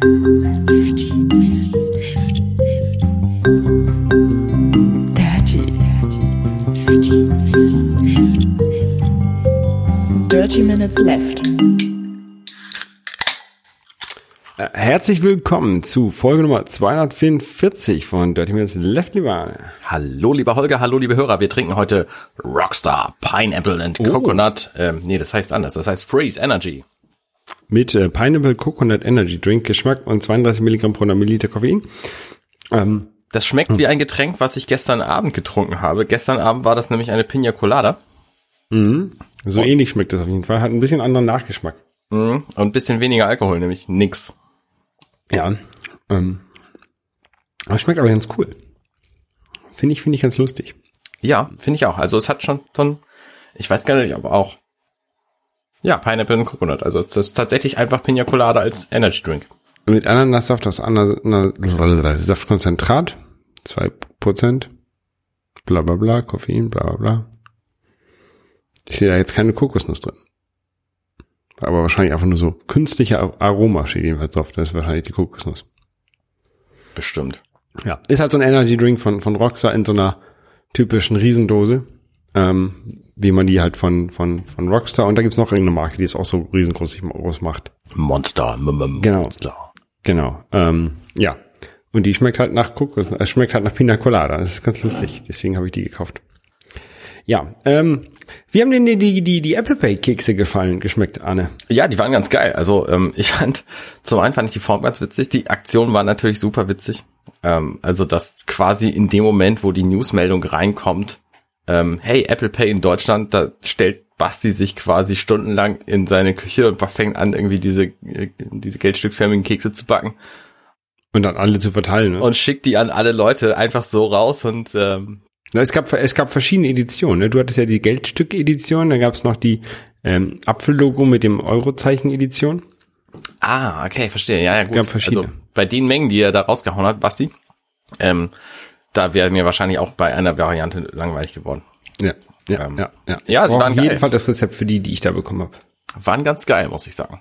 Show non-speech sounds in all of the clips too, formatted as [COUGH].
Dirty Minutes Left. Dirty, dirty, dirty Minutes Left. Dirty Minutes Left. Äh, Herzlich willkommen zu Folge Nummer 244 von Dirty Minutes Left, lieber. Hallo, lieber Holger, hallo, liebe Hörer. Wir trinken heute Rockstar Pineapple and Coconut. Ähm, nee, das heißt anders. Das heißt Freeze Energy. Mit äh, Pineapple Coconut Energy Drink, Geschmack und 32 Milligramm pro Milliliter Koffein. Ähm, Das schmeckt wie ein Getränk, was ich gestern Abend getrunken habe. Gestern Abend war das nämlich eine Pina Colada. so ähnlich schmeckt das auf jeden Fall. Hat ein bisschen anderen Nachgeschmack. Mhm. Und ein bisschen weniger Alkohol, nämlich nix. Ja. Ähm, aber schmeckt aber ganz cool. Finde ich, finde ich ganz lustig. Ja, finde ich auch. Also es hat schon so ein, ich weiß gar nicht, aber auch, ja, Pineapple und Coconut. Also das ist tatsächlich einfach Pina Colada als Energy Drink. Mit Ananassaft aus Ananas Saftkonzentrat, 2%, bla bla bla, Koffein, bla bla bla. Ich sehe da jetzt keine Kokosnuss drin. Aber wahrscheinlich einfach nur so künstliche Aroma steht jedenfalls drauf. Das ist wahrscheinlich die Kokosnuss. Bestimmt. Ja. Ist halt so ein Energy Drink von, von Rockstar in so einer typischen Riesendose. Ähm, wie man die halt von, von, von Rockstar. Und da gibt's noch irgendeine Marke, die es auch so riesengroß groß macht. Monster. M Genau. Monster. Genau. Ähm, ja. Und die schmeckt halt nach Kokos, es schmeckt halt nach Pina Colada. Das ist ganz lustig. Deswegen habe ich die gekauft. Ja. Ähm, wie haben denn die, die, die, die Apple Pay Kekse gefallen, geschmeckt, Anne? Ja, die waren ganz geil. Also ähm, [LAUGHS] ich fand, zum einen fand ich die Form ganz witzig. Die Aktion war natürlich super witzig. Ähm, also dass quasi in dem Moment, wo die Newsmeldung reinkommt, ähm, hey, Apple Pay in Deutschland, da stellt Basti sich quasi stundenlang in seine Küche und fängt an, irgendwie diese, äh, diese geldstückförmigen Kekse zu backen Und dann alle zu verteilen. Ne? und schickt die an alle Leute einfach so raus und ähm, Na, es gab es gab verschiedene Editionen. Ne? Du hattest ja die Geldstück-Edition, dann gab es noch die ähm, Apfellogo mit dem Eurozeichen-Edition. Ah, okay, verstehe. Ja, ja, gut. Gab verschiedene. Also bei den Mengen, die er da rausgehauen hat, Basti, ähm, da wäre mir wahrscheinlich auch bei einer Variante langweilig geworden. Ja, ja, Ähm, ja, ja. ja, die Brauch waren auf jeden geil. Fall das Rezept für die, die ich da bekommen habe. Waren ganz geil, muss ich sagen.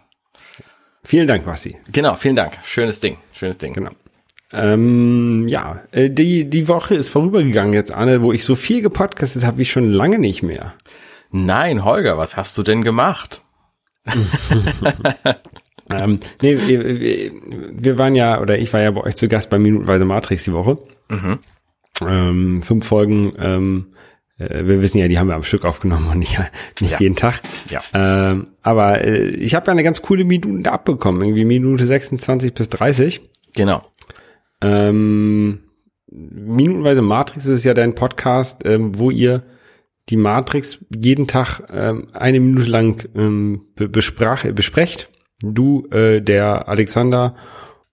Vielen Dank, Basti. Genau, vielen Dank. Schönes Ding, schönes Ding. Genau. Ähm, ja, äh, die, die Woche ist vorübergegangen jetzt, Anne, wo ich so viel gepodcastet habe wie schon lange nicht mehr. Nein, Holger, was hast du denn gemacht? [LAUGHS] Ähm, nee, wir, wir- waren ja, oder ich war ja bei euch zu Gast bei Minutenweise Matrix die Woche. Ähm, fünf Folgen, ähm, äh, wir wissen ja, die haben wir am Stück aufgenommen und nicht, nicht Ja. jeden Tag. Ja. Ähm, aber äh, ich habe ja eine ganz coole Minute abbekommen, irgendwie Minute 26 bis 30. Genau. Ähm, Minutenweise Matrix ist ja dein Podcast, ähm, wo ihr die Matrix jeden Tag ähm, eine Minute lang ähm, be besprach, besprecht. Du, äh, der Alexander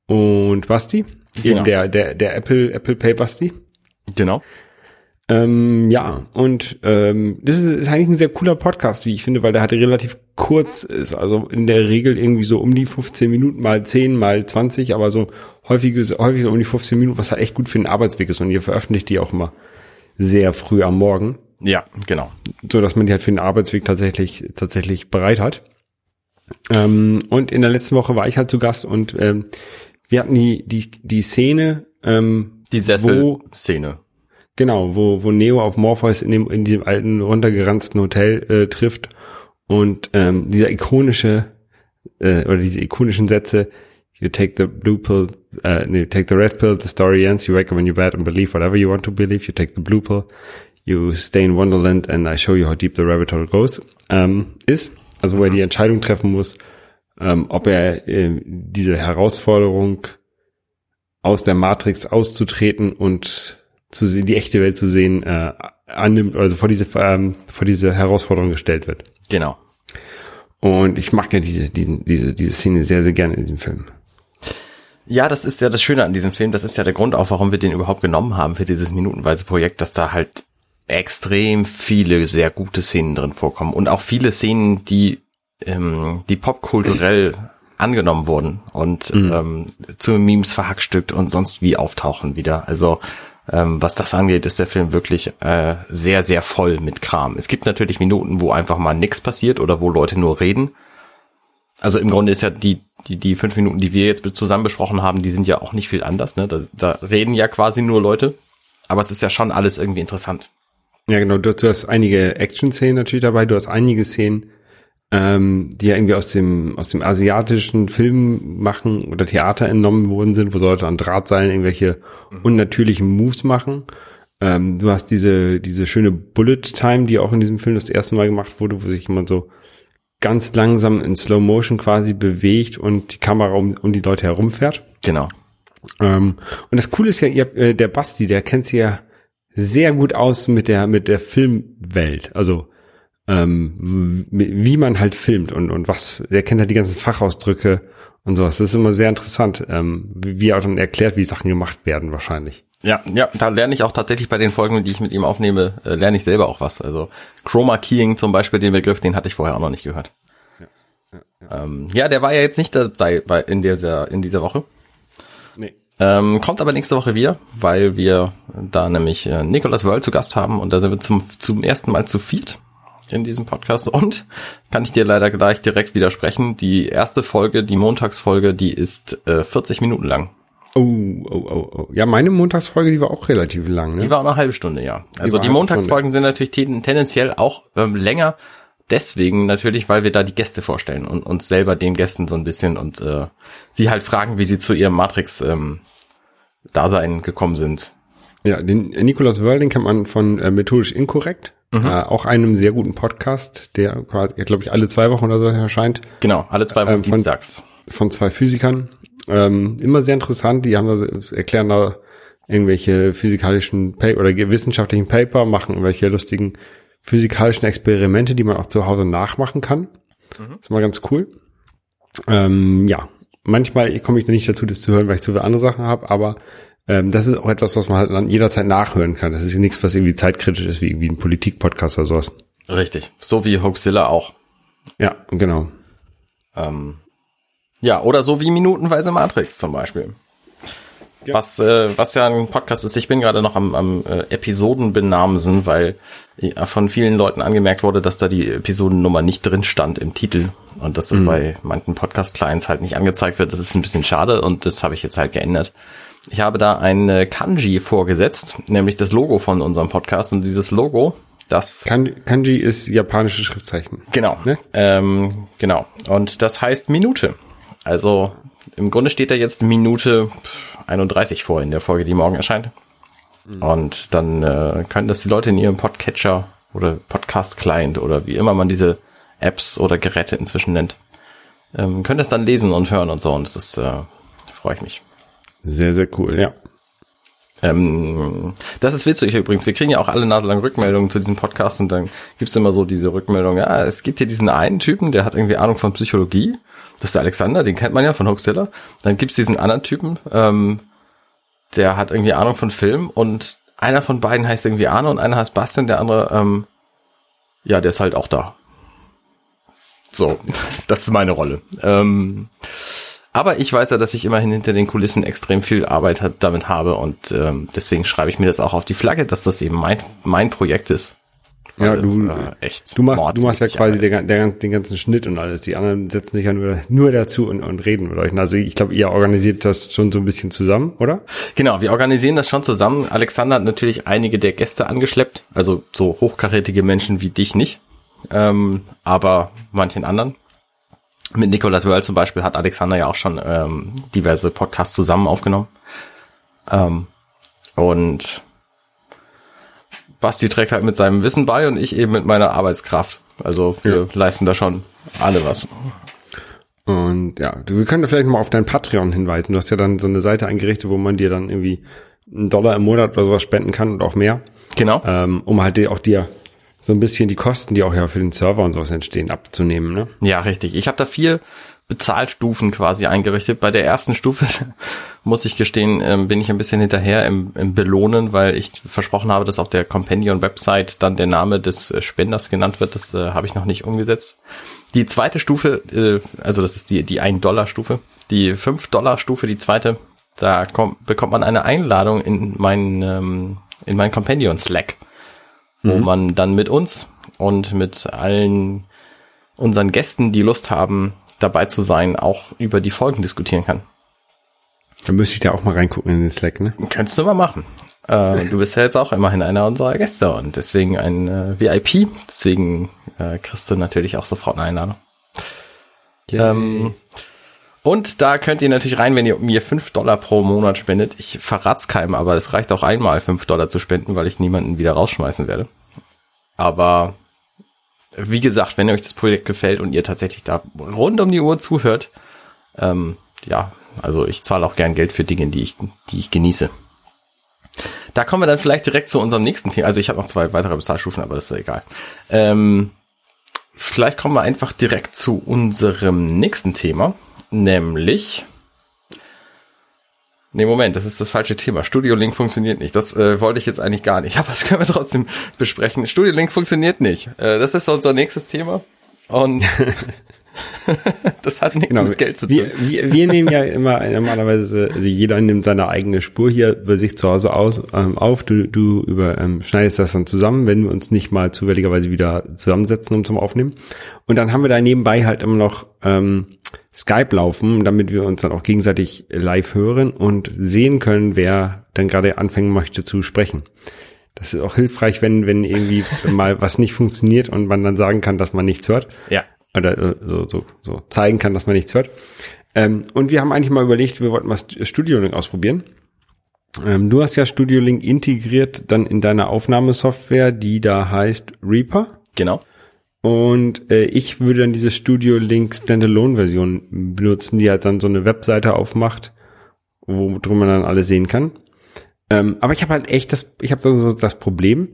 und Basti. Genau. Der, der, der Apple, Apple Pay Basti. Genau. Ähm, ja, und ähm, das ist, ist eigentlich ein sehr cooler Podcast, wie ich finde, weil der halt relativ kurz ist. Also in der Regel irgendwie so um die 15 Minuten mal 10, mal 20, aber so häufig, häufig so um die 15 Minuten, was halt echt gut für den Arbeitsweg ist. Und ihr veröffentlicht die auch immer sehr früh am Morgen, Ja, genau. so dass man die halt für den Arbeitsweg tatsächlich, tatsächlich bereit hat. Ähm, und in der letzten Woche war ich halt zu Gast und ähm, wir hatten die, die, die Szene, ähm, Die Sessel-Szene. Genau, wo, wo Neo auf Morpheus in, dem, in diesem alten, runtergeranzten Hotel äh, trifft. Und ähm, dieser ikonische äh, oder diese ikonischen Sätze, you take the blue pill, uh, no, you take the red pill, the story ends, you wake up when you're bad and believe whatever you want to believe, you take the blue pill, you stay in Wonderland and I show you how deep the rabbit hole goes, ähm, ist, also wo er die Entscheidung treffen muss, ähm, ob er äh, diese Herausforderung aus der Matrix auszutreten und zu sehen, die echte Welt zu sehen, äh, annimmt, also vor diese, ähm, vor diese Herausforderung gestellt wird. Genau. Und ich mag ja diese, diesen, diese, diese Szene sehr, sehr gerne in diesem Film. Ja, das ist ja das Schöne an diesem Film. Das ist ja der Grund auch, warum wir den überhaupt genommen haben für dieses minutenweise Projekt, dass da halt extrem viele sehr gute Szenen drin vorkommen und auch viele Szenen, die ähm, die popkulturell angenommen wurden und ähm, zu Memes verhackstückt und sonst wie auftauchen wieder. Also ähm, was das angeht, ist der Film wirklich äh, sehr, sehr voll mit Kram. Es gibt natürlich Minuten, wo einfach mal nichts passiert oder wo Leute nur reden. also im Grunde ist ja die, die, die fünf Minuten, die wir jetzt zusammen besprochen haben, die sind ja auch nicht viel anders, ne? Da, da reden ja quasi nur Leute. Aber es ist ja schon alles irgendwie interessant. Ja, genau. Du, du hast einige Action-Szenen natürlich dabei. Du hast einige Szenen, ähm, die ja irgendwie aus dem, aus dem asiatischen Film machen oder Theater entnommen worden sind, wo Leute an Drahtseilen irgendwelche unnatürlichen Moves machen. Ähm, du hast diese, diese schöne Bullet Time, die auch in diesem Film das erste Mal gemacht wurde, wo sich jemand so ganz langsam in Slow Motion quasi bewegt und die Kamera um, um die Leute herumfährt. Genau. Ähm, und das Coole ist ja, ihr, habt, äh, der Basti, der kennt sich ja sehr gut aus mit der mit der Filmwelt. Also ähm, wie man halt filmt und und was. Der kennt halt die ganzen Fachausdrücke und sowas. Das ist immer sehr interessant, ähm, wie, er auch dann erklärt, wie Sachen gemacht werden wahrscheinlich. Ja, ja, da lerne ich auch tatsächlich bei den Folgen, die ich mit ihm aufnehme, äh, lerne ich selber auch was. Also Chroma Keying zum Beispiel, den Begriff, den hatte ich vorher auch noch nicht gehört. Ja, ähm, ja der war ja jetzt nicht dabei bei, in, dieser, in dieser Woche. Nee. Ähm, kommt aber nächste Woche wieder, weil wir da nämlich äh, Nicolas World zu Gast haben und da sind wir zum, zum ersten Mal zu viert in diesem Podcast und kann ich dir leider gleich direkt widersprechen. Die erste Folge, die Montagsfolge, die ist äh, 40 Minuten lang. Oh, oh, oh, oh. Ja, meine Montagsfolge, die war auch relativ lang, ne? Die war auch eine halbe Stunde, ja. Also die halbe Montagsfolgen sind natürlich ten, tendenziell auch ähm, länger. Deswegen natürlich, weil wir da die Gäste vorstellen und uns selber den Gästen so ein bisschen und äh, sie halt fragen, wie sie zu ihrem Matrix-Dasein gekommen sind. Ja, den äh, Nicolas Wörl, den kennt man von äh, Methodisch Inkorrekt. Äh, auch einem sehr guten Podcast, der quasi, glaube ich, alle zwei Wochen oder so erscheint, Genau, alle zwei Wochen Ähm, von- dienstags. von zwei Physikern. Ähm, immer sehr interessant, die haben da, erklären da irgendwelche physikalischen pa oder wissenschaftlichen Paper, machen irgendwelche lustigen physikalischen Experimente, die man auch zu Hause nachmachen kann. Ist mal ganz cool. Ähm, ja, manchmal komme ich noch nicht dazu, das zu hören, weil ich zu viele andere Sachen habe, aber ähm, das ist auch etwas, was man halt dann jederzeit nachhören kann. Das ist nichts, was irgendwie zeitkritisch ist, wie irgendwie ein Politik-Podcast oder sowas. Richtig. So wie Hoaxilla auch. Ja, genau. Ähm, ja, oder so wie Minutenweise Matrix zum Beispiel. Was, äh, was ja ein Podcast ist, ich bin gerade noch am, am äh, Episodenbenamsen, weil äh, von vielen Leuten angemerkt wurde, dass da die Episodennummer nicht drin stand im Titel und das bei manchen Podcast-Clients halt nicht angezeigt wird. Das ist ein bisschen schade und das habe ich jetzt halt geändert. Ich habe da ein äh, Kanji vorgesetzt, nämlich das Logo von unserem Podcast und dieses Logo, das Kanji, Kanji ist japanische Schriftzeichen. Genau. Ne? Ähm, genau. Und das heißt Minute. Also im Grunde steht da jetzt Minute 31 vor in der Folge, die morgen erscheint. Und dann äh, können das die Leute in ihrem Podcatcher oder Podcast-Client oder wie immer man diese Apps oder Geräte inzwischen nennt, ähm, können das dann lesen und hören und so. Und das äh, freue ich mich. Sehr, sehr cool, ja. Ähm, das ist witzig übrigens. Wir kriegen ja auch alle Nase lang Rückmeldungen zu diesem Podcast und dann gibt's immer so diese Rückmeldung, ja, es gibt hier diesen einen Typen, der hat irgendwie Ahnung von Psychologie. Das ist der Alexander, den kennt man ja von Hoaxilla. Dann gibt's diesen anderen Typen, ähm, der hat irgendwie Ahnung von Film und einer von beiden heißt irgendwie Arne und einer heißt Bastian, der andere, ähm, ja, der ist halt auch da. So, [LAUGHS] das ist meine Rolle. Ähm, aber ich weiß ja, dass ich immerhin hinter den Kulissen extrem viel Arbeit hat, damit habe und ähm, deswegen schreibe ich mir das auch auf die Flagge, dass das eben mein, mein Projekt ist. Ja, Weil es, du, äh, echt du machst, du machst ja quasi der, der, den ganzen Schnitt und alles. Die anderen setzen sich ja nur, nur dazu und, und reden mit euch. Also ich glaube, ihr organisiert das schon so ein bisschen zusammen, oder? Genau, wir organisieren das schon zusammen. Alexander hat natürlich einige der Gäste angeschleppt, also so hochkarätige Menschen wie dich nicht, ähm, aber manchen anderen. Mit Nicolas Wörl zum Beispiel hat Alexander ja auch schon ähm, diverse Podcasts zusammen aufgenommen. Ähm, und Basti trägt halt mit seinem Wissen bei und ich eben mit meiner Arbeitskraft. Also wir leisten da schon alle was. Und ja, wir können da vielleicht mal auf dein Patreon hinweisen. Du hast ja dann so eine Seite eingerichtet, wo man dir dann irgendwie einen Dollar im Monat oder sowas spenden kann und auch mehr, Genau. ähm, um halt auch dir so ein bisschen die Kosten, die auch ja für den Server und sowas entstehen, abzunehmen. Ne? Ja, richtig. Ich habe da vier Bezahlstufen quasi eingerichtet. Bei der ersten Stufe, [LAUGHS] muss ich gestehen, ähm, bin ich ein bisschen hinterher im, im Belohnen, weil ich versprochen habe, dass auf der Companion-Website dann der Name des äh, Spenders genannt wird. Das äh, habe ich noch nicht umgesetzt. Die zweite Stufe, äh, also das ist die, die 1-Dollar-Stufe. Die 5-Dollar-Stufe, die zweite, da kommt, bekommt man eine Einladung in meinen, ähm, in meinen Companion-Slack, wo man dann mit uns und mit allen unseren Gästen, die Lust haben, dabei zu sein, auch über die Folgen diskutieren kann. Da müsste ich da auch mal reingucken in den Slack, ne? Könntest du mal machen. Äh, du bist ja jetzt auch immerhin einer unserer Gäste und deswegen ein äh, VIP. Deswegen äh, kriegst du natürlich auch sofort eine Einladung. Ähm, und da könnt ihr natürlich rein, wenn ihr mir fünf Dollar pro Monat spendet. Ich verrat's keinem, aber es reicht auch einmal fünf Dollar zu spenden, weil ich niemanden wieder rausschmeißen werde. Aber wie gesagt, wenn euch das Projekt gefällt und ihr tatsächlich da rund um die Uhr zuhört, ähm, ja, also ich zahle auch gern Geld für Dinge, die ich, die ich genieße. Da kommen wir dann vielleicht direkt zu unserem nächsten Thema. Also ich habe noch zwei weitere Bezahlstufen, aber das ist egal. Ähm, vielleicht kommen wir einfach direkt zu unserem nächsten Thema, nämlich. Nee, Moment, das ist das falsche Thema. Studio Link funktioniert nicht. Das äh, wollte ich jetzt eigentlich gar nicht, [LAUGHS] aber das können wir trotzdem besprechen. Studio Link funktioniert nicht. Äh, das ist unser nächstes Thema. Und [LAUGHS] [LAUGHS] das hat nichts Genau, mit Geld zu tun. wir, wir, wir nehmen ja immer normalerweise, also jeder nimmt seine eigene Spur hier bei sich zu Hause aus, ähm, auf. Du, du über, ähm, schneidest das dann zusammen, wenn wir uns nicht mal zufälligerweise wieder zusammensetzen, um zum Aufnehmen. Und dann haben wir da nebenbei halt immer noch ähm, Skype laufen, damit wir uns dann auch gegenseitig live hören und sehen können, wer dann gerade anfangen möchte zu sprechen. Das ist auch hilfreich, wenn, wenn irgendwie mal was nicht funktioniert und man dann sagen kann, dass man nichts hört ja. Oder äh, so, so, so zeigen kann, dass man nichts hört. Ähm, und wir haben eigentlich mal überlegt, wir wollten mal St- Studio Link ausprobieren. Ähm, du hast ja Studio Link integriert dann in deiner Aufnahmesoftware, die da heißt Reaper. Genau. Und äh, ich würde dann diese Studio Link Standalone-Version benutzen, die halt dann so eine Webseite aufmacht, wo drin man dann alles sehen kann. Ähm, aber ich habe halt echt das, ich habe dann so das Problem,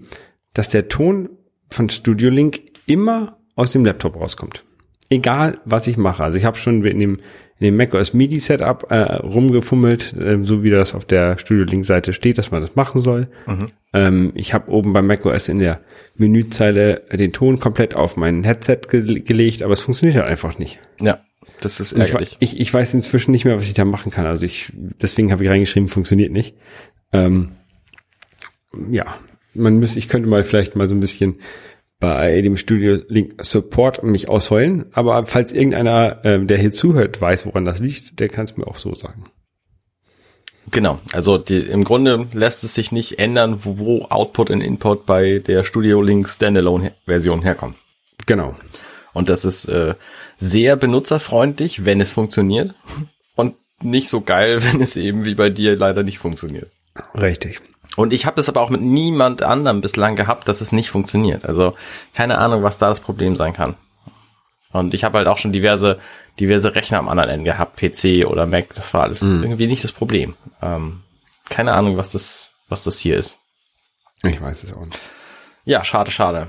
dass der Ton von Studio Link immer aus dem Laptop rauskommt. Egal, was ich mache. Also ich habe schon in dem, in dem macOS MIDI Setup äh, rumgefummelt, äh, so wie das auf der Studio Link Seite steht, dass man das machen soll. Ähm, ich habe oben bei macOS in der Menüzeile den Ton komplett auf mein Headset ge gelegt, aber es funktioniert halt einfach nicht. Ja. Das ist Und Ich, ärgerlich. ich, ich weiß inzwischen nicht mehr, was ich da machen kann. Also ich, deswegen habe ich reingeschrieben, funktioniert nicht. Ähm, ja, man müsste, ich könnte mal vielleicht mal so ein bisschen bei dem Studio Link Support mich ausheulen. Aber falls irgendeiner, ähm, der hier zuhört, weiß, woran das liegt, der kann es mir auch so sagen. Genau, also die, im Grunde lässt es sich nicht ändern, wo, wo Output und Input bei der Studio Link Standalone Version herkommt. Genau. Und das ist äh, sehr benutzerfreundlich, wenn es funktioniert und nicht so geil, [LAUGHS] wenn es eben wie bei dir leider nicht funktioniert. Richtig. Und ich habe das aber auch mit niemand anderem bislang gehabt, dass es nicht funktioniert. Also keine Ahnung, was da das Problem sein kann. Und ich habe halt auch schon diverse, diverse Rechner am anderen Ende gehabt, PC oder Mac, das war alles irgendwie nicht das Problem. Ähm, keine Ahnung, was das, was das hier ist. Ich weiß es auch nicht. Ja, schade, schade.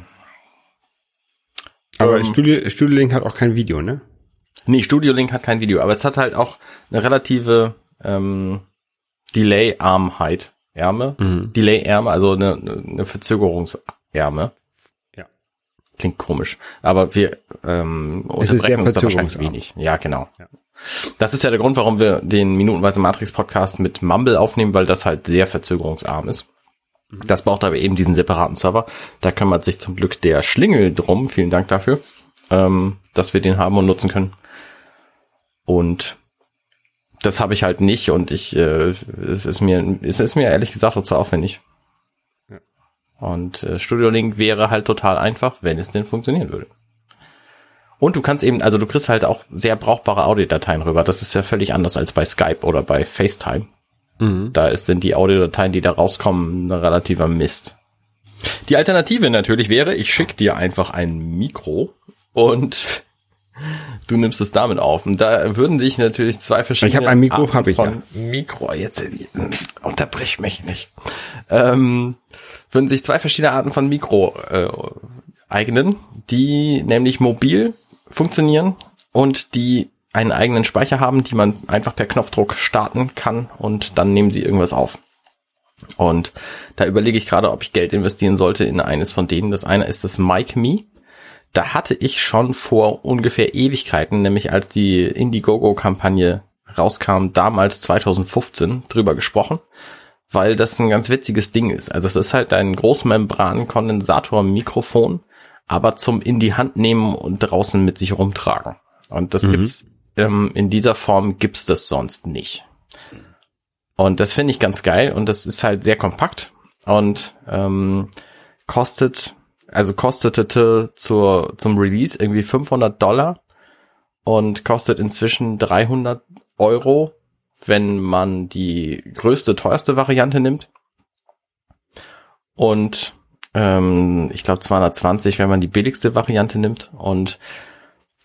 Aber Ähm, Studio, Studio Link hat auch kein Video, ne? Nee, Studio Link hat kein Video, aber es hat halt auch eine relative ähm, Delay-Armheit, Ärme, Mhm. Delay-Ärme, also eine, eine Verzögerungsärme. Ja. Klingt komisch, aber wir ähm, unterbrechen uns da wahrscheinlich wenig. Ja, genau. Ja. Das ist ja der Grund, warum wir den minutenweise Matrix-Podcast mit Mumble aufnehmen, weil das halt sehr verzögerungsarm ist. Mhm. Das braucht aber eben diesen separaten Server. Da kümmert sich zum Glück der Schlingel drum. Vielen Dank dafür, ähm, dass wir den haben und nutzen können. Und das habe ich halt nicht und ich, äh, es ist mir, es ist mir ehrlich gesagt auch zu aufwendig. Ja. Und äh, Studio Link wäre halt total einfach, wenn es denn funktionieren würde. Und du kannst eben, also du kriegst halt auch sehr brauchbare Audiodateien rüber. Das ist ja völlig anders als bei Skype oder bei FaceTime. Mhm. Da ist, sind die Audiodateien, die da rauskommen, ein relativer Mist. Die Alternative natürlich wäre, ich schicke dir einfach ein Mikro und du nimmst es damit auf. Und da würden sich natürlich zwei verschiedene. Ich hab ein Mikro, Arten hab ich, von Mikro, jetzt äh, unterbrich mich nicht. Ähm, würden sich zwei verschiedene Arten von Mikro äh, eignen, die nämlich mobil funktionieren und die einen eigenen Speicher haben, die man einfach per Knopfdruck starten kann und dann nehmen sie irgendwas auf. Und da überlege ich gerade, ob ich Geld investieren sollte in eines von denen. Das eine ist das Mic Me. Da hatte ich schon vor ungefähr Ewigkeiten, nämlich als die Indiegogo-Kampagne rauskam, damals 2015, drüber gesprochen, weil das ein ganz witziges Ding ist. Also es ist halt ein Großmembran-Kondensator-Mikrofon, aber zum in die Hand nehmen und draußen mit sich rumtragen. Und das Mhm. gibt's ähm, in dieser Form gibt's das sonst nicht. Und das finde ich ganz geil und das ist halt sehr kompakt und ähm, kostet, also kostete zur, zum Release irgendwie 500 Dollar und kostet inzwischen 300 Euro, wenn man die größte, teuerste Variante nimmt. Und ähm, ich glaube 220, wenn man die billigste Variante nimmt. Und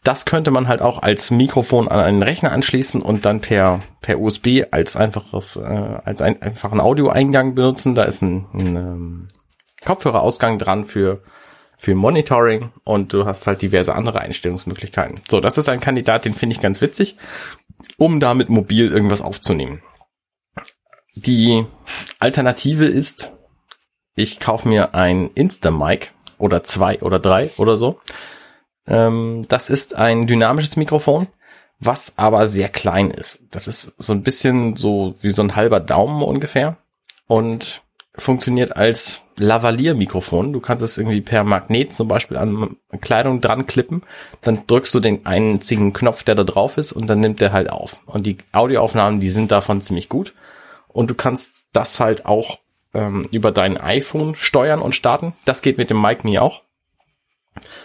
das könnte man halt auch als Mikrofon an einen Rechner anschließen und dann per, per USB als einfaches, äh, als ein, einfachen Audioeingang benutzen. Da ist ein, ein ähm, Kopfhörerausgang dran für, für Monitoring und du hast halt diverse andere Einstellungsmöglichkeiten. So, das ist ein Kandidat, den finde ich ganz witzig, um damit mobil irgendwas aufzunehmen. Die Alternative ist, ich kaufe mir ein Instamic oder zwei oder drei oder so. Ähm, das ist ein dynamisches Mikrofon, was aber sehr klein ist. Das ist so ein bisschen so wie so ein halber Daumen ungefähr und funktioniert als Lavalier-Mikrofon. Du kannst es irgendwie per Magnet zum Beispiel an Kleidung dran klippen. Dann drückst du den einzigen Knopf, der da drauf ist und dann nimmt der halt auf. Und die Audioaufnahmen, die sind davon ziemlich gut. Und du kannst das halt auch ähm, über dein iPhone steuern und starten. Das geht mit dem Mic Me auch.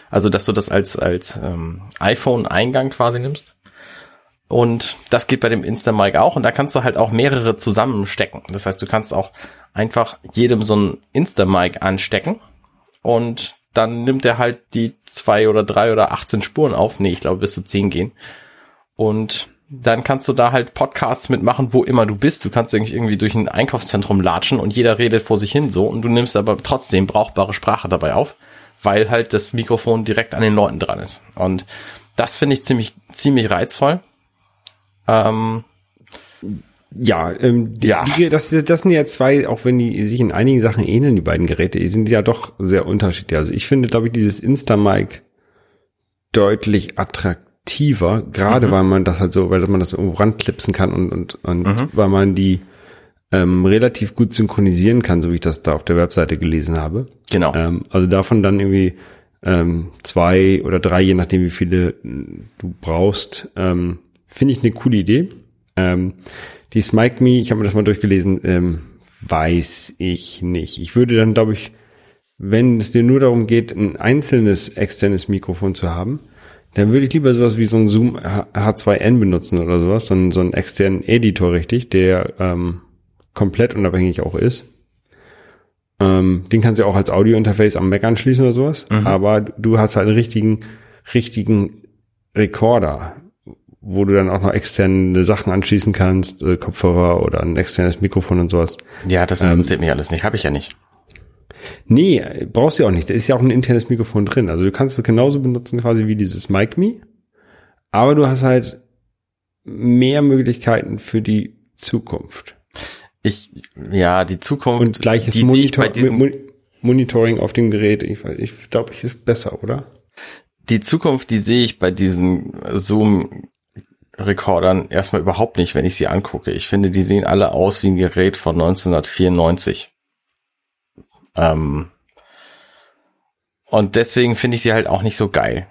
Also, dass du das als, als ähm, iPhone-Eingang quasi nimmst. Und das geht bei dem Instamic auch. Und da kannst du halt auch mehrere zusammenstecken. Das heißt, du kannst auch einfach jedem so ein Instamic anstecken. Und dann nimmt er halt die zwei oder drei oder 18 Spuren auf. Nee, ich glaube, bis zu 10 gehen. Und dann kannst du da halt Podcasts mitmachen, wo immer du bist. Du kannst irgendwie durch ein Einkaufszentrum latschen und jeder redet vor sich hin so und du nimmst aber trotzdem brauchbare Sprache dabei auf, weil halt das Mikrofon direkt an den Leuten dran ist. Und das finde ich ziemlich, ziemlich reizvoll. Ähm, Ja, ähm, Ja. Die, das, das sind ja zwei, auch wenn die sich in einigen Sachen ähneln, die beiden Geräte, die sind ja doch sehr unterschiedlich. Also ich finde, glaube ich, dieses Instamic deutlich attraktiver, gerade weil man das halt so, weil man das irgendwo ranklipsen kann und, und, und weil man die ähm, relativ gut synchronisieren kann, so wie ich das da auf der Webseite gelesen habe. genau. Ähm, also davon dann irgendwie ähm, zwei oder drei, je nachdem wie viele du brauchst, ähm, finde ich eine coole Idee. Ähm, die Smike Me, ich habe mir das mal durchgelesen, ähm, weiß ich nicht. Ich würde dann, glaube ich, wenn es dir nur darum geht, ein einzelnes externes Mikrofon zu haben, dann würde ich lieber sowas wie so ein Zoom H- H2N benutzen oder sowas, so einen, so einen externen Editor richtig, der ähm, komplett unabhängig auch ist. Ähm, den kannst du auch als Audio-Interface am Mac anschließen oder sowas, aber du hast halt einen richtigen, richtigen Rekorder, wo du dann auch noch externe Sachen anschließen kannst, äh, Kopfhörer oder ein externes Mikrofon und sowas. ja, das interessiert mich alles nicht. Habe ich ja nicht. Nee, brauchst du auch nicht. Da ist ja auch ein internes Mikrofon drin. Also du kannst es genauso benutzen quasi wie dieses Mic Me. Aber du hast halt mehr Möglichkeiten für die Zukunft. Ich, ja, die Zukunft, Und gleiches Monitor Monitoring auf dem Gerät. Ich, ich glaube, ich ist besser, oder? die Zukunft, die sehe ich bei diesen Zoom-Rekordern erstmal überhaupt nicht, wenn ich sie angucke. Ich finde, die sehen alle aus wie ein Gerät von 1994. Ähm, und deswegen finde ich sie halt auch nicht so geil.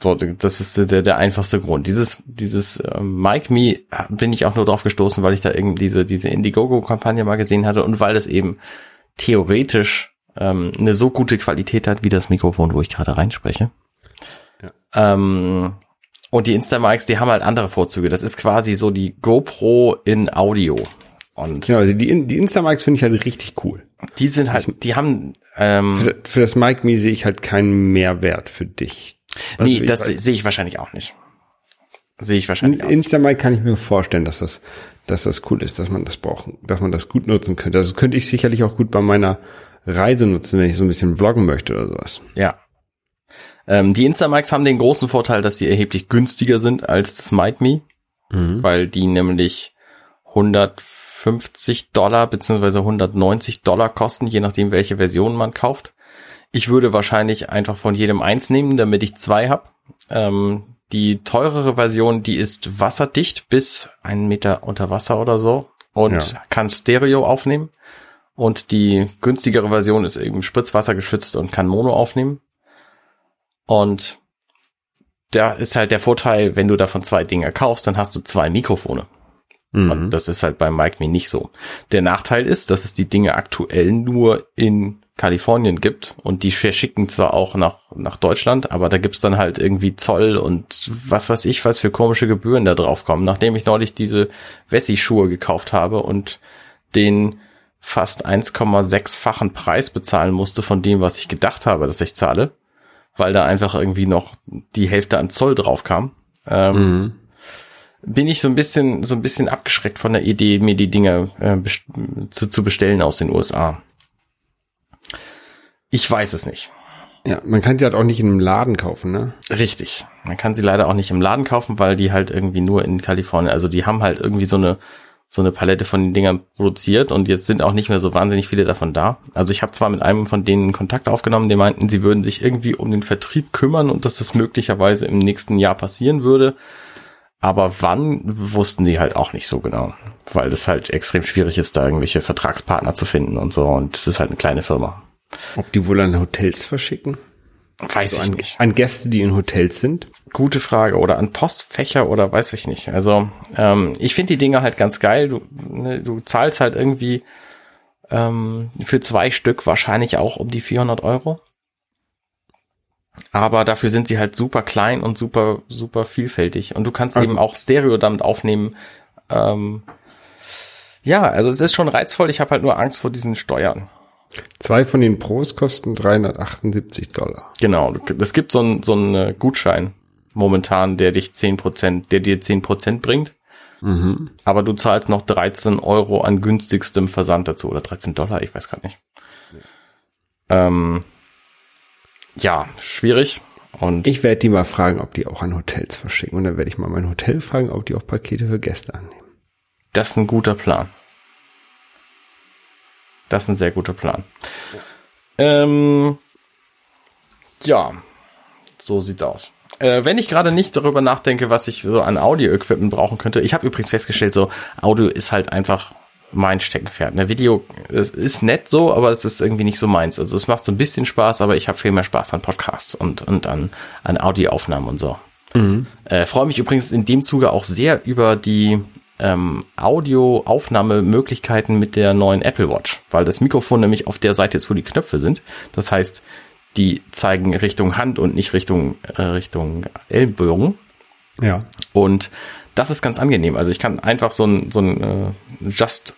So, das ist der, der einfachste Grund. Dieses, dieses ähm, Mike Me bin ich auch nur drauf gestoßen, weil ich da irgendwie diese, diese Indiegogo-Kampagne mal gesehen hatte und weil es eben theoretisch ähm, eine so gute Qualität hat wie das Mikrofon, wo ich gerade reinspreche. Ähm, und die Instamics, die haben halt andere Vorzüge. Das ist quasi so die GoPro in Audio. Und Genau, also die, die Instamics finde ich halt richtig cool. die sind halt, die haben, ähm, Für, für das Mic Me sehe ich halt keinen Mehrwert für dich. Also nee, das sehe ich wahrscheinlich auch nicht. Sehe ich wahrscheinlich auch nicht. Instamic kann ich mir vorstellen, dass das, dass das cool ist, dass man das braucht, dass man das gut nutzen könnte. Also könnte ich sicherlich auch gut bei meiner Reise nutzen, wenn ich so ein bisschen vloggen möchte oder sowas. Ja. Ähm, die Instamics haben den großen Vorteil, dass sie erheblich günstiger sind als das Mic Me, weil die nämlich 150 Dollar beziehungsweise 190 Dollar kosten, je nachdem, welche Version man kauft. Ich würde wahrscheinlich einfach von jedem eins nehmen, damit ich zwei habe. Ähm, die teurere Version, die ist wasserdicht bis einen Meter unter Wasser oder so und Ja. kann Stereo aufnehmen. Und die günstigere Version ist eben Spritzwasser geschützt und kann Mono aufnehmen. Und da ist halt der Vorteil, wenn du davon zwei Dinge kaufst, dann hast du zwei Mikrofone. Und das ist halt beim Mic Me nicht so. Der Nachteil ist, dass es die Dinge aktuell nur in Kalifornien gibt und die verschicken zwar auch nach, nach Deutschland, aber da gibt's dann halt irgendwie Zoll und was weiß ich, was für komische Gebühren da drauf kommen. Nachdem ich neulich diese Wessi-Schuhe gekauft habe und den fast 1,6-fachen Preis bezahlen musste von dem, was ich gedacht habe, dass ich zahle, weil da einfach irgendwie noch die Hälfte an Zoll drauf kam. Ähm, bin ich so ein bisschen so ein bisschen abgeschreckt von der Idee, mir die Dinge äh, zu, zu bestellen aus den USA. Ich weiß es nicht. Ja, man kann sie halt auch nicht in einem Laden kaufen, ne? Richtig. Man kann sie leider auch nicht im Laden kaufen, weil die halt irgendwie nur in Kalifornien, also die haben halt irgendwie so eine so eine Palette von den Dingern produziert und jetzt sind auch nicht mehr so wahnsinnig viele davon da. Also ich habe zwar mit einem von denen Kontakt aufgenommen, die meinten, sie würden sich irgendwie um den Vertrieb kümmern und dass das möglicherweise im nächsten Jahr passieren würde. Aber wann wussten die halt auch nicht so genau, weil das halt extrem schwierig ist, da irgendwelche Vertragspartner zu finden und so. Und es ist halt eine kleine Firma. Ob die wohl an Hotels verschicken? Weiß an, an Gäste, die in Hotels sind? Gute Frage. Oder an Postfächer oder weiß ich nicht. Also ähm, ich finde die Dinger halt ganz geil. Du, ne, du zahlst halt irgendwie ähm, für zwei Stück wahrscheinlich auch um die 400 Euro. Aber dafür sind sie halt super klein und super, super vielfältig. Und du kannst Also- eben auch Stereo damit aufnehmen. Ähm, ja, also es ist schon reizvoll. Ich habe halt nur Angst vor diesen Steuern. Zwei von den Pros kosten 378 Dollar. Genau, es gibt so einen so einen äh, Gutschein momentan, der dich 10%, der dir 10% bringt. Mhm. Aber du zahlst noch 13 Euro an günstigstem Versand dazu oder 13 Dollar, ich weiß gar nicht. Ähm, ja, schwierig. Und Ich werde die mal fragen, ob die auch an Hotels verschicken. Und dann werde ich mal mein Hotel fragen, ob die auch Pakete für Gäste annehmen. das ist ein guter Plan. Das ist ein sehr guter Plan. Ähm, ja, so sieht's aus. Äh, wenn ich gerade nicht darüber nachdenke, was ich so an Audio-Equipment brauchen könnte, ich habe übrigens festgestellt, so Audio ist halt einfach mein Steckenpferd. Ne, Video es ist nett so, aber es ist irgendwie nicht so meins. Also es macht so ein bisschen Spaß, aber ich habe viel mehr Spaß an Podcasts und, und an, an Audioaufnahmen und so. Äh, Freue mich übrigens in dem Zuge auch sehr über die ähm, Audioaufnahmemöglichkeiten mit der neuen Apple Watch, weil das Mikrofon nämlich auf der Seite ist, wo die Knöpfe sind. Das heißt, die zeigen Richtung Hand und nicht Richtung äh, Richtung Ellbogen. Ja. Und das ist ganz angenehm. Also ich kann einfach so ein, so ein äh, Just,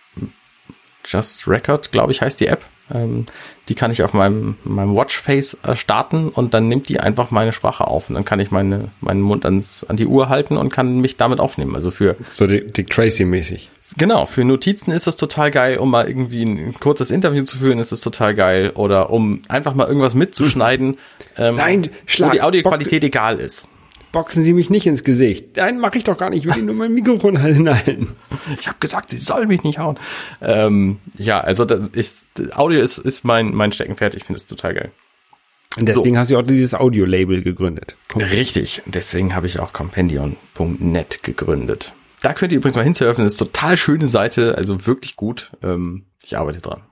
Just Record, glaube ich, heißt die App. Ähm, die kann ich auf meinem, meinem Watchface äh, starten und dann nimmt die einfach meine Sprache auf. Und dann kann ich meine, meinen Mund ans, an die Uhr halten und kann mich damit aufnehmen. Also für, So Dick, Tracy-mäßig. genau, für Notizen ist das total geil. Um mal irgendwie ein, ein kurzes Interview zu führen, ist es total geil. Oder um einfach mal irgendwas mitzuschneiden, [LAUGHS] ähm, Nein, Schlag- wo die Audioqualität egal ist. Boxen Sie mich nicht ins Gesicht. Nein, mache ich doch gar nicht. Ich will Ihnen nur mein Mikrofon [LAUGHS] hinhalten. Ich habe gesagt, sie soll mich nicht hauen. Ähm, ja, also das ist, Audio ist, ist mein, mein Steckenpferd. Ich finde es total geil. Und deswegen hast du auch dieses Audio-Label gegründet. Richtig. Deswegen habe ich auch Compendion.net gegründet. Da könnt ihr übrigens mal hinsurfen. Das ist total schöne Seite. Also wirklich gut. Ähm, ich arbeite dran.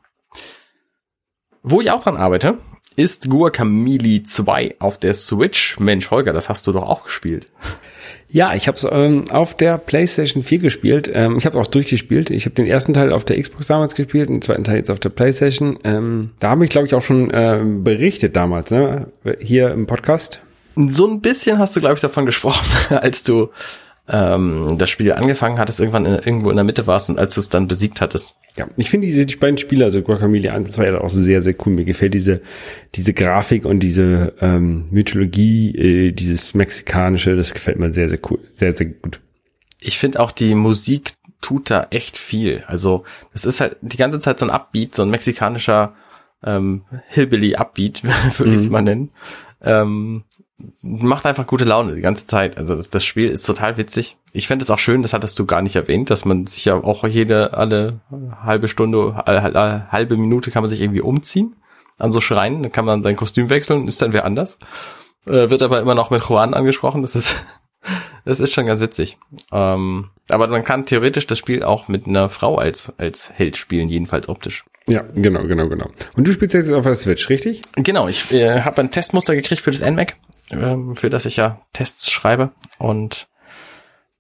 Wo ich auch dran arbeite, ist Guacamole 2 auf der Switch. Mensch, Holger, das hast du doch auch gespielt. Ja, ich habe es ähm, auf der PlayStation 4 gespielt. Ähm, ich habe auch durchgespielt. Ich habe den ersten Teil auf der Xbox damals gespielt, den zweiten Teil jetzt auf der PlayStation. Ähm, da habe ich, glaube ich, auch schon ähm, berichtet damals, ne? Hier im Podcast. So ein bisschen hast du, glaube ich, davon gesprochen, [LAUGHS] als du ähm, das Spiel angefangen hattest, irgendwann in, irgendwo in der Mitte warst und als du es dann besiegt hattest. Ja, ich finde diese die beiden Spiele, also Guacamole 1 und 2, auch sehr, sehr cool. Mir gefällt diese, diese Grafik und diese ähm, Mythologie, äh, dieses Mexikanische, das gefällt mir sehr, sehr cool. Sehr, sehr gut. Ich finde auch die Musik tut da echt viel. Also das ist halt die ganze Zeit so ein Upbeat, so ein mexikanischer ähm, Hillbilly-Upbeat, [LAUGHS] würde ich es mal nennen. Ähm, macht einfach gute Laune die ganze Zeit. Also das, das Spiel ist total witzig. Ich fände es auch schön, das hattest du gar nicht erwähnt, dass man sich ja auch jede, alle halbe Stunde, alle, halbe Minute kann man sich irgendwie umziehen an so Schreinen. Dann kann man sein Kostüm wechseln ist dann wer anders. Äh, wird aber immer noch mit Juan angesprochen. Das ist, [LAUGHS] das ist schon ganz witzig. Ähm, aber man kann theoretisch das Spiel auch mit einer Frau als, als Held spielen, jedenfalls optisch. Ja, genau, genau, genau. Und du spielst jetzt auf der Switch, richtig? Genau, ich äh, habe ein Testmuster gekriegt für das NMAC ähm, für das ich ja Tests schreibe. Und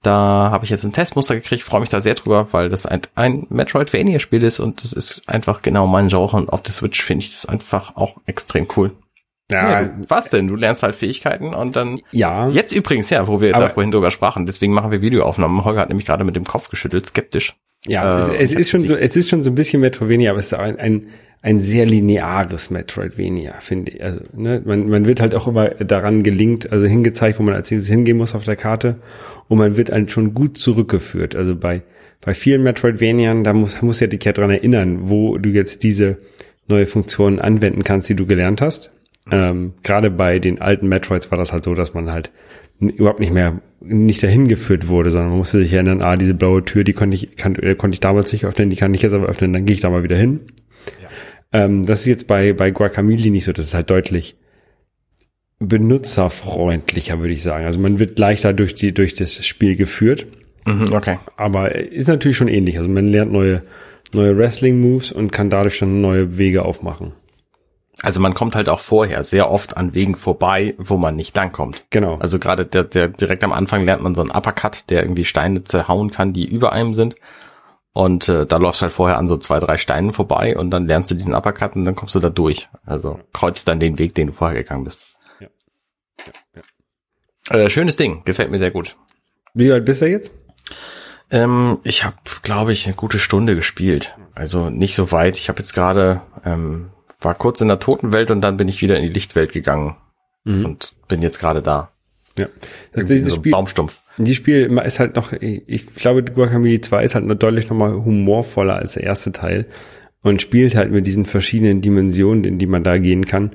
da habe ich jetzt ein Testmuster gekriegt, freue mich da sehr drüber, weil das ein, ein Metroidvania-Spiel ist und das ist einfach genau mein Genre. Und auf der Switch finde ich das einfach auch extrem cool. Ja, was denn? Du lernst halt Fähigkeiten und dann. Ja. Jetzt übrigens, ja, wo wir Aber- da vorhin drüber sprachen. Deswegen machen wir Videoaufnahmen. Holger hat nämlich gerade mit dem Kopf geschüttelt, skeptisch. Ja, Äh, es, es ist schon so, es ist schon so ein bisschen Metroidvania, aber es ist ein, ein, ein sehr lineares Metroidvania, finde ich. Also, ne, man, man wird halt auch immer daran gelingt, also hingezeigt, wo man als nächstes hingehen muss auf der Karte und man wird halt schon gut zurückgeführt. Also bei, bei vielen Metroidvaniern, da muss, muss ja dich ja dran erinnern, wo du jetzt diese neue Funktion anwenden kannst, die du gelernt hast. Ähm, Gerade bei den alten Metroids war das halt so, dass man halt überhaupt nicht mehr nicht dahin geführt wurde, sondern man musste sich erinnern, ah, diese blaue Tür, die konnte ich, kann, äh, konnte ich damals nicht öffnen, die kann ich jetzt aber öffnen, dann gehe ich da mal wieder hin. Ähm, das ist jetzt bei, bei Guacamole nicht so, das ist halt deutlich benutzerfreundlicher, würde ich sagen. Also man wird leichter durch die, durch das Spiel geführt, Mhm, okay. aber ist natürlich schon ähnlich. Also man lernt neue, neue Wrestling-Moves und kann dadurch dann neue Wege aufmachen. Also man kommt halt auch vorher sehr oft an Wegen vorbei, wo man nicht langkommt. Genau. Also gerade der, der direkt am Anfang lernt man so einen Uppercut, der irgendwie Steine zerhauen kann, die über einem sind. Und äh, da läufst du halt vorher an so zwei, drei Steinen vorbei und dann lernst du diesen Uppercut und dann kommst du da durch. Also kreuzt dann den Weg, den du vorher gegangen bist. Ja. Äh, schönes Ding, gefällt mir sehr gut. Wie alt bist du jetzt? Ähm, ich habe, glaube ich, eine gute Stunde gespielt. Also nicht so weit. Ich habe jetzt gerade, ähm, war kurz in der Totenwelt und dann bin ich wieder in die Lichtwelt gegangen und bin jetzt gerade da. Ja. Das, dieses so Spiel, Baumstumpf. die Spiel ist halt noch, ich glaube, Guacamole 2 ist halt noch deutlich nochmal humorvoller als der erste Teil und spielt halt mit diesen verschiedenen Dimensionen, in die man da gehen kann,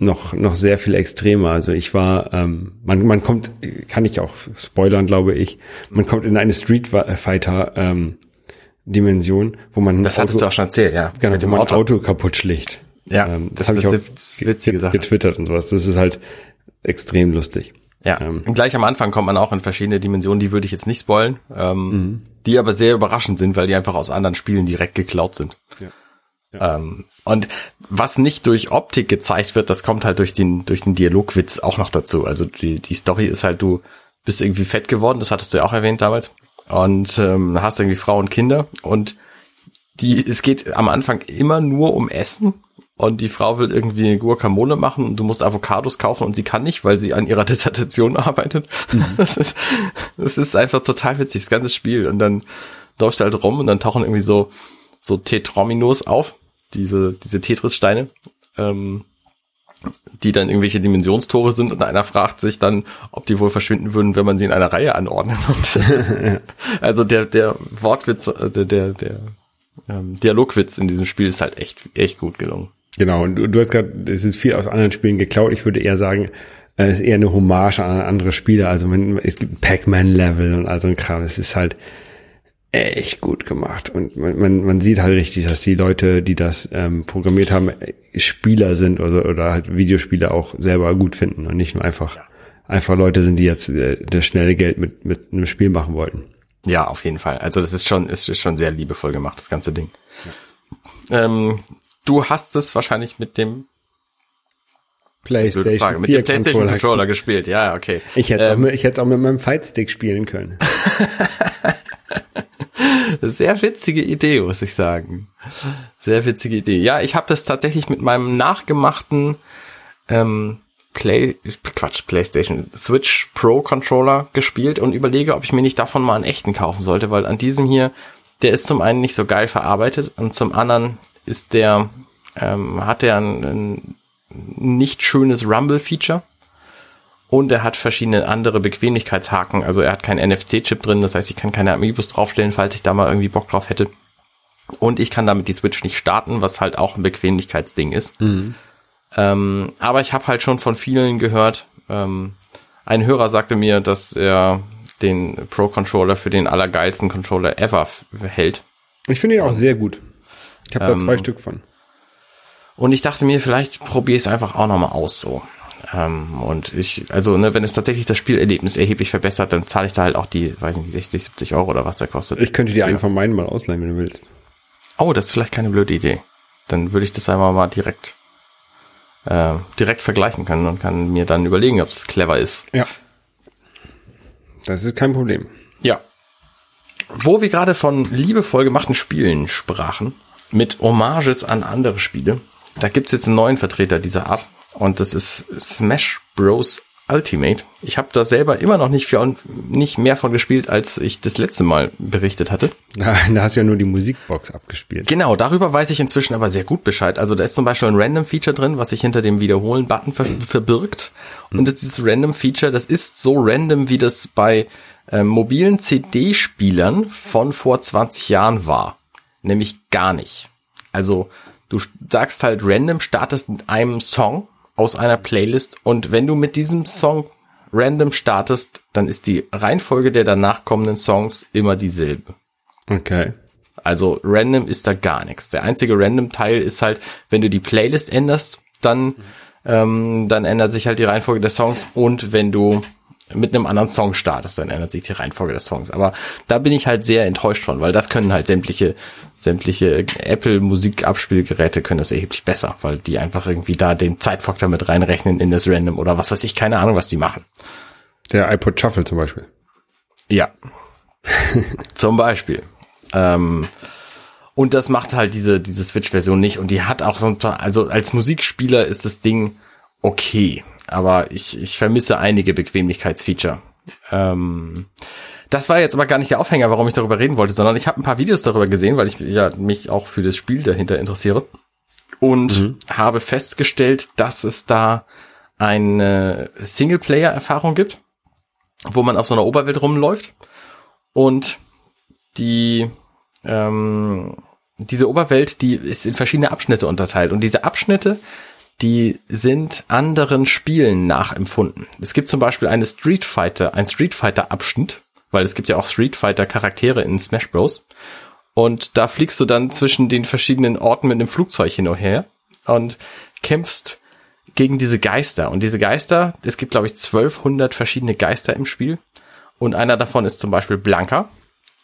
noch, noch sehr viel extremer. Also ich war, ähm, man, man kommt, kann ich auch spoilern, glaube ich, man kommt in eine Street Fighter ähm, Dimension, wo man Das hattest du auch schon erzählt, ja. genau, wo man Auto. Auto kaputt schlägt. Ja, ähm, das das habe ich auch witzige Sache. getwittert und sowas. Das ist halt extrem lustig. Ja, Ähm. und gleich am Anfang kommt man auch in verschiedene Dimensionen, die würde ich jetzt nicht spoilen, ähm, Mhm. die aber sehr überraschend sind, weil die einfach aus anderen Spielen direkt geklaut sind. Ja. Ähm, und was nicht durch Optik gezeigt wird, das kommt halt durch den, durch den Dialogwitz auch noch dazu. Also die, die Story ist halt, du bist irgendwie fett geworden, das hattest du ja auch erwähnt damals. Und ähm, hast irgendwie Frau und Kinder und die, es geht am Anfang immer nur um Essen und die Frau will irgendwie eine Guacamole machen und du musst Avocados kaufen und sie kann nicht, weil sie an ihrer [LAUGHS] Dissertation arbeitet. Das, ist, das ist einfach total witzig, das ganze Spiel. Und dann läufst du halt rum und dann tauchen irgendwie so, so Tetrominos auf, diese, diese Tetris-Steine, ähm, die dann irgendwelche Dimensionstore sind und einer fragt sich dann, ob die wohl verschwinden würden, wenn man sie in einer Reihe anordnet. [LAUGHS] Also der, der Wortwitz, äh, der, der, der ähm, Dialogwitz in diesem Spiel ist halt echt, echt gut gelungen. Genau, und du, du hast gerade, es ist viel aus anderen Spielen geklaut. Ich würde eher sagen, äh, es ist eher eine Hommage an andere Spiele. Also man, es gibt ein Pac-Man-Level und all so ein Kram. Es ist halt echt gut gemacht. Und man, man, man sieht halt richtig, dass die Leute, die das ähm, programmiert haben, Spieler sind oder, oder halt Videospiele auch selber gut finden und nicht nur einfach, einfach Leute sind, die jetzt äh, das schnelle Geld mit, mit einem Spiel machen wollten. Ja, auf jeden Fall. Also das ist schon, ist schon sehr liebevoll gemacht, das ganze Ding. Ähm, du hast es wahrscheinlich mit dem blöde Frage, PlayStation mit 4 dem PlayStation Controller. Controller gespielt. Ja, okay. Ich hätte, auch Ähm, mit, ich hätte es auch mit meinem Fightstick spielen können. [LAUGHS] Sehr witzige Idee, muss ich sagen. Sehr witzige Idee. Ja, ich habe das tatsächlich mit meinem nachgemachten ähm, Play, Quatsch, PlayStation Switch Pro Controller gespielt und überlege, ob ich mir nicht davon mal einen echten kaufen sollte, weil an diesem hier, der ist zum einen nicht so geil verarbeitet und zum anderen ist der, ähm, hat der ein, ein nicht schönes Rumble-Feature. Und er hat verschiedene andere Bequemlichkeitshaken. Also er hat keinen NFC-Chip drin, das heißt, ich kann keine Amiibos draufstellen, falls ich da mal irgendwie Bock drauf hätte. Und ich kann damit die Switch nicht starten, was halt auch ein Bequemlichkeitsding ist. Ähm, aber ich habe halt schon von vielen gehört, ähm, ein Hörer sagte mir, dass er den Pro-Controller für den allergeilsten Controller ever hält. Ich finde ihn auch sehr gut. Ich habe da Ähm, zwei Stück von. Und ich dachte mir, vielleicht probiere ich es einfach auch nochmal aus so. Ähm, und ich, also, ne, wenn es tatsächlich das Spielerlebnis erheblich verbessert, dann zahle ich da halt auch die, weiß nicht, 60, 70 Euro oder was der kostet. Ich könnte dir einen von meinen mal ausleihen, wenn du willst. Oh, das ist vielleicht keine blöde Idee. Dann würde ich das einmal mal direkt äh, direkt vergleichen kann und kann mir dann überlegen, ob es clever ist. Ja. Das ist kein Problem. Ja. Wo wir gerade von liebevoll gemachten Spielen sprachen, mit Hommages an andere Spiele, da gibt's jetzt einen neuen Vertreter dieser Art und das ist Smash Bros. Ultimate. Ich habe da selber immer noch nicht, für, nicht mehr von gespielt, als ich das letzte Mal berichtet hatte. Da, [LAUGHS] da hast du ja nur die Musikbox abgespielt. Genau, darüber weiß ich inzwischen aber sehr gut Bescheid. Also da ist zum Beispiel ein Random-Feature drin, was sich hinter dem Wiederholen-Button ver verbirgt. Und das dieses Random-Feature, das ist so random, wie das bei äh, mobilen CD-Spielern von vor 20 Jahren war. Nämlich gar nicht. Also du sagst halt random, startest mit einem Song aus einer Playlist und wenn du mit diesem Song random startest, dann ist die Reihenfolge der danach kommenden Songs immer dieselbe. Okay. Also random ist da gar nichts. Der einzige random Teil ist halt, wenn du die Playlist änderst, dann ähm, dann ändert sich halt die Reihenfolge der Songs und wenn du mit einem anderen Song startest, dann ändert sich die Reihenfolge des Songs. Aber da bin ich halt sehr enttäuscht von, weil das können halt sämtliche, sämtliche Apple Musikabspielgeräte können das erheblich besser, weil die einfach irgendwie da den Zeitfaktor mit reinrechnen in das Random oder was weiß ich, keine Ahnung, was die machen. Der iPod Shuffle zum Beispiel. Ja. [LAUGHS] zum Beispiel. Ähm, und das macht halt diese, diese Switch-Version nicht. Und die hat auch so ein paar, also als Musikspieler ist das Ding okay aber ich, ich vermisse einige Bequemlichkeitsfeature. Ähm, das war jetzt aber gar nicht der Aufhänger, warum ich darüber reden wollte, sondern ich habe ein paar Videos darüber gesehen, weil ich ja mich auch für das Spiel dahinter interessiere und mhm. habe festgestellt, dass es da eine Singleplayer-Erfahrung gibt, wo man auf so einer Oberwelt rumläuft und die ähm, diese Oberwelt, die ist in verschiedene Abschnitte unterteilt und diese Abschnitte die sind anderen Spielen nachempfunden. Es gibt zum Beispiel eine Street Fighter, ein Street Fighter Abschnitt, weil es gibt ja auch Street Fighter Charaktere in Smash Bros. Und da fliegst du dann zwischen den verschiedenen Orten mit einem Flugzeug hin und her und kämpfst gegen diese Geister. Und diese Geister, es gibt glaube ich 1200 verschiedene Geister im Spiel. Und einer davon ist zum Beispiel Blanka.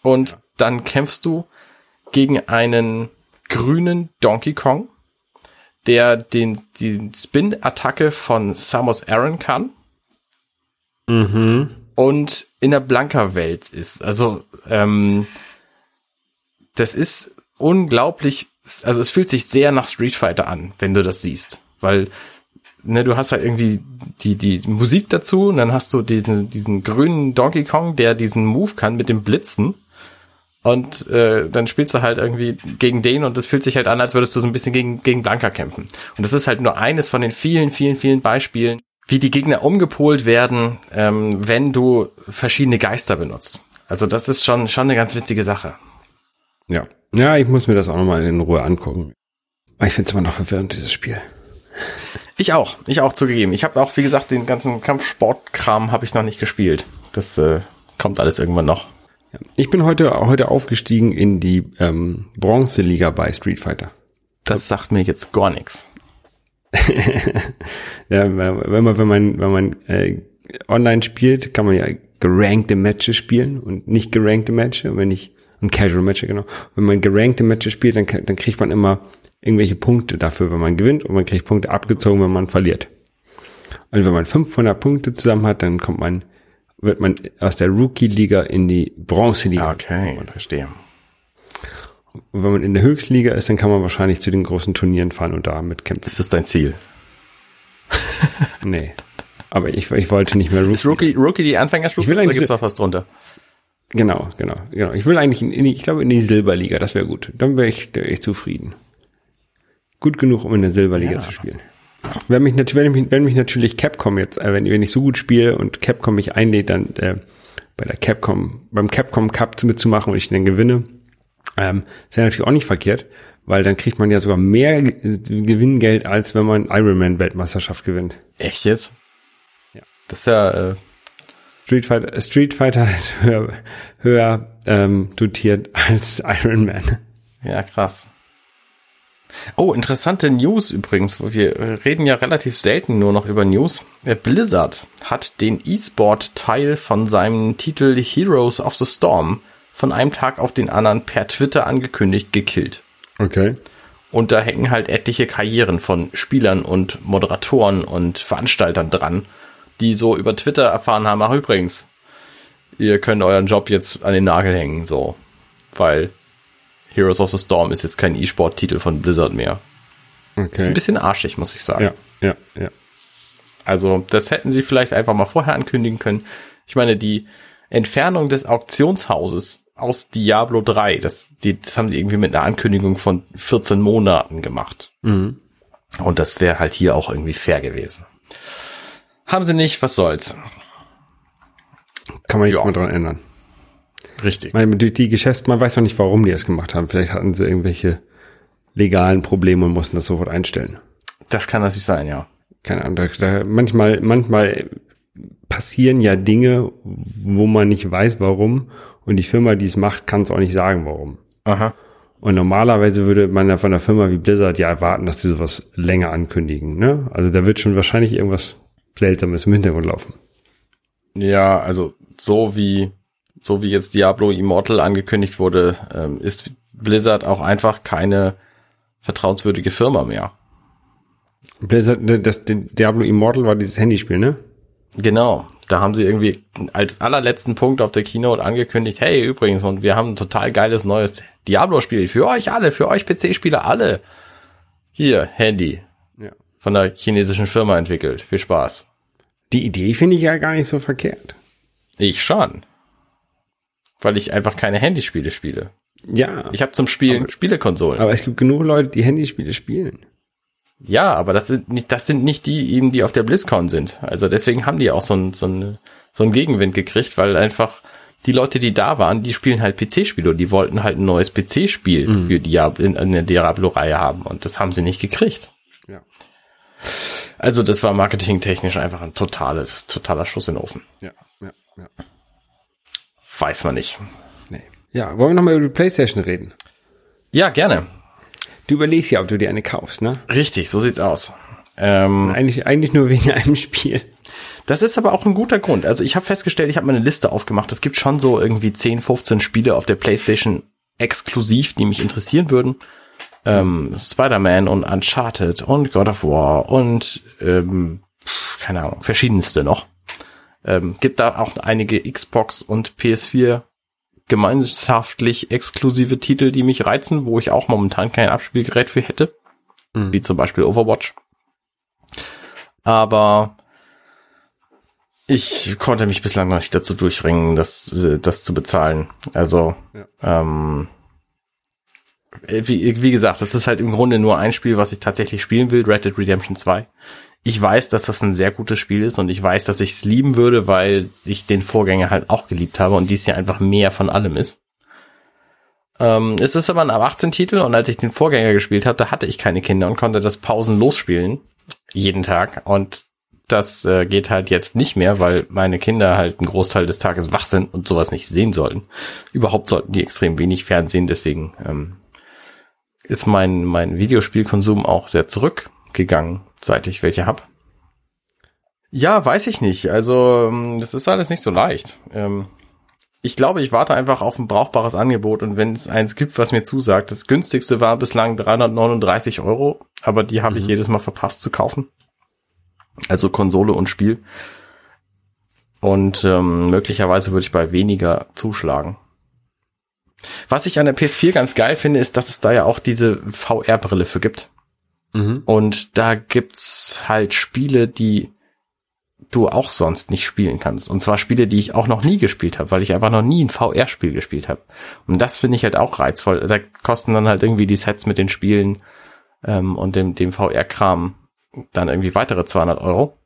Und dann kämpfst du gegen einen grünen Donkey Kong der den, die Spin-Attacke von Samus Aran kann. Mhm. Und in der Blanka-Welt ist. Also, ähm, das ist unglaublich, also es fühlt sich sehr nach Street Fighter an, wenn du das siehst. Weil, ne, du hast halt irgendwie die, die Musik dazu und dann hast du diesen, diesen grünen Donkey Kong, der diesen Move kann mit dem Blitzen. Und äh, dann spielst du halt irgendwie gegen den und das fühlt sich halt an, als würdest du so ein bisschen gegen, gegen Blanka kämpfen. Und das ist halt nur eines von den vielen, vielen, vielen Beispielen, wie die Gegner umgepolt werden, ähm, wenn du verschiedene Geister benutzt. Also das ist schon, schon eine ganz witzige Sache. Ja. Ja, ich muss mir das auch nochmal in Ruhe angucken. Ich finde es immer noch verwirrend, dieses Spiel. Ich auch, ich auch zugegeben. Ich habe auch, wie gesagt, den ganzen Kampfsportkram habe ich noch nicht gespielt. Das äh, kommt alles irgendwann noch. Ich bin heute, heute aufgestiegen in die ähm, Bronzeliga bei Street Fighter. Das sagt mir jetzt gar nichts. [LAUGHS] ja, wenn man, wenn man, wenn man äh, online spielt, kann man ja gerankte Matches spielen und nicht gerankte Matches, wenn ich und Casual Matches, genau. Wenn man gerankte Matches spielt, dann, dann kriegt man immer irgendwelche Punkte dafür, wenn man gewinnt und man kriegt Punkte abgezogen, wenn man verliert. Und wenn man 500 Punkte zusammen hat, dann kommt man wird man aus der Rookie-Liga in die Bronze-Liga. Okay, verstehe. Und wenn man in der Höchstliga ist, dann kann man wahrscheinlich zu den großen Turnieren fahren und da mitkämpfen. Ist das dein Ziel? nee. Aber ich, ich wollte nicht mehr Rookie. Ist Rookie, Rookie die Anfängerstufe ich will eigentlich oder gibt's noch was drunter? Genau, genau, genau. Ich will eigentlich in, in die, ich glaube in die Silberliga, das wäre gut. Dann wäre ich, wär ich zufrieden. Gut genug, um in der Silberliga ja. zu spielen. Wenn mich, wenn mich, wenn mich natürlich Capcom jetzt, äh, wenn, wenn ich so gut spiele und Capcom mich einlädt, dann äh, bei der Capcom, beim Capcom Cup mitzumachen und ich dann gewinne, ähm, ist ja natürlich auch nicht verkehrt, weil dann kriegt man ja sogar mehr Gewinngeld, als wenn man Ironman Weltmeisterschaft gewinnt. Echt jetzt? Ja. Das ist ja äh Street Fighter, Street Fighter ist [LAUGHS] höher, höher ähm, dotiert als Ironman. Ja, krass. Oh, interessante News übrigens. Wir reden ja relativ selten nur noch über News. Blizzard hat den E-Sport-Teil von seinem Titel Heroes of the Storm von einem Tag auf den anderen per Twitter angekündigt gekillt. Okay. Und da hängen halt etliche Karrieren von Spielern und Moderatoren und Veranstaltern dran, die so über Twitter erfahren haben, ach übrigens, ihr könnt euren Job jetzt an den Nagel hängen, so. Weil Heroes of the Storm ist jetzt kein E-Sport-Titel von Blizzard mehr. Okay. Ist ein bisschen arschig, muss ich sagen. ja, ja, ja. Also das hätten sie vielleicht einfach mal vorher ankündigen können. Ich meine, die Entfernung des Auktionshauses aus Diablo 3, das, die, das haben sie irgendwie mit einer Ankündigung von 14 Monaten gemacht. Mhm. Und das wäre halt hier auch irgendwie fair gewesen. Haben sie nicht, was soll's. Kann man nichts Ja. mehr dran ändern. Richtig. Ich meine, durch die Geschäfts, man weiß noch nicht, warum die das gemacht haben. Vielleicht hatten sie irgendwelche legalen Probleme und mussten das sofort einstellen. Das kann natürlich sein, ja. Keine Ahnung. Da, da, manchmal, manchmal passieren ja Dinge, wo man nicht weiß, warum. Und die Firma, die es macht, kann es auch nicht sagen, warum. Aha. Und normalerweise würde man ja von einer Firma wie Blizzard ja erwarten, dass sie sowas länger ankündigen. Ne? Also da wird schon wahrscheinlich irgendwas Seltsames im Hintergrund laufen. Ja, also so wie so wie jetzt Diablo Immortal angekündigt wurde, ähm, ist Blizzard auch einfach keine vertrauenswürdige Firma mehr. Blizzard, das, das Diablo Immortal war dieses Handyspiel, ne? Genau. Da haben sie irgendwie als allerletzten Punkt auf der Keynote angekündigt, hey, übrigens, und wir haben ein total geiles neues Diablo-Spiel für euch alle, für euch PC-Spieler alle. Hier, Handy. Ja. Von der chinesischen Firma entwickelt. Viel Spaß. Die Idee finde ich ja gar nicht so verkehrt. Ich schon. Weil ich einfach keine Handyspiele spiele. Ja. Ich habe zum Spielen Spielekonsolen. aber es gibt genug Leute, die Handyspiele spielen. Ja, aber das sind nicht, das sind nicht die eben, die auf der BlizzCon sind. Also deswegen haben die auch so ein, so ein, so ein Gegenwind gekriegt, weil einfach die Leute, die da waren, die spielen halt PC-Spiele und die wollten halt ein neues PC-Spiel für Diablo, in, in der Diablo-Reihe haben und das haben sie nicht gekriegt. Ja. Also das war marketingtechnisch einfach ein totales, totaler Schuss in den Ofen. Ja, ja, ja. Weiß man nicht. Nee. Ja, wollen wir nochmal über die Playstation reden? Ja, gerne. Du überlegst ja, ob du dir eine kaufst, ne? Richtig, so sieht's aus. Ähm, Eigentlich, eigentlich nur wegen einem Spiel. Das ist aber auch ein guter Grund. Also ich habe festgestellt, ich habe mal eine Liste aufgemacht. Es gibt schon so irgendwie 10, 15 Spiele auf der PlayStation exklusiv, die mich interessieren würden. Ähm, Spider-Man und Uncharted und God of War und ähm, keine Ahnung, verschiedenste noch. Ähm, gibt da auch einige Xbox und PS4 gemeinschaftlich exklusive Titel, die mich reizen, wo ich auch momentan kein Abspielgerät für hätte. Wie zum Beispiel Overwatch. Aber ich konnte mich bislang noch nicht dazu durchringen, das, äh, das zu bezahlen. Also, ähm, äh, wie, wie gesagt, das ist halt im Grunde nur ein Spiel, was ich tatsächlich spielen will, Red Dead Redemption 2. Ich weiß, dass das ein sehr gutes Spiel ist und ich weiß, dass ich es lieben würde, weil ich den Vorgänger halt auch geliebt habe und dies ja einfach mehr von allem ist. Ähm, es ist aber ein ab 18 Titel und als ich den Vorgänger gespielt habe, da hatte ich keine Kinder und konnte das pausenlos spielen. Jeden Tag. Und das äh, geht halt jetzt nicht mehr, weil meine Kinder halt einen Großteil des Tages wach sind und sowas nicht sehen sollten. Überhaupt sollten die extrem wenig Fernsehen, deswegen ähm, ist mein, mein Videospielkonsum auch sehr zurückgegangen, seit ich welche hab. Ja, weiß ich nicht. Also, ähm, das ist alles nicht so leicht. Ähm, ich glaube, ich warte einfach auf ein brauchbares Angebot und wenn es eins gibt, was mir zusagt, das günstigste war bislang 339 Euro, aber die habe ich jedes Mal verpasst zu kaufen. Also Konsole und Spiel. Und ähm, möglicherweise würde ich bei weniger zuschlagen. Was ich an der PS4 ganz geil finde, ist, dass es da ja auch diese VR-Brille für gibt. Mhm. Und da gibt's halt Spiele, die du auch sonst nicht spielen kannst. Und zwar Spiele, die ich auch noch nie gespielt habe, weil ich einfach noch nie ein VR-Spiel gespielt habe. Und das finde ich halt auch reizvoll. Da kosten dann halt irgendwie die Sets mit den Spielen ähm, und dem, dem VR-Kram dann irgendwie weitere 200 Euro.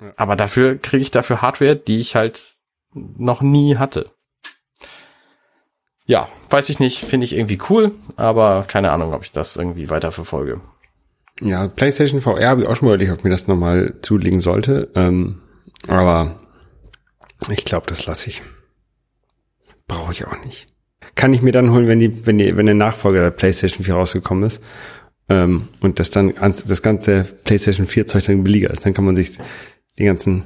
Ja. Aber dafür kriege ich dafür Hardware, die ich halt noch nie hatte. Ja, weiß ich nicht, finde ich irgendwie cool, aber keine Ahnung, ob ich das irgendwie weiter verfolge. Ja, PlayStation VR habe ich auch schon mal überlegt, ob mir das nochmal zulegen sollte. Ähm, aber ich glaube, das lasse ich. Brauche ich auch nicht. Kann ich mir dann holen, wenn die, wenn die, wenn der Nachfolger der PlayStation 4 rausgekommen ist. Ähm, und das dann das ganze PlayStation 4 Zeug dann billiger ist. Dann kann man sich den ganzen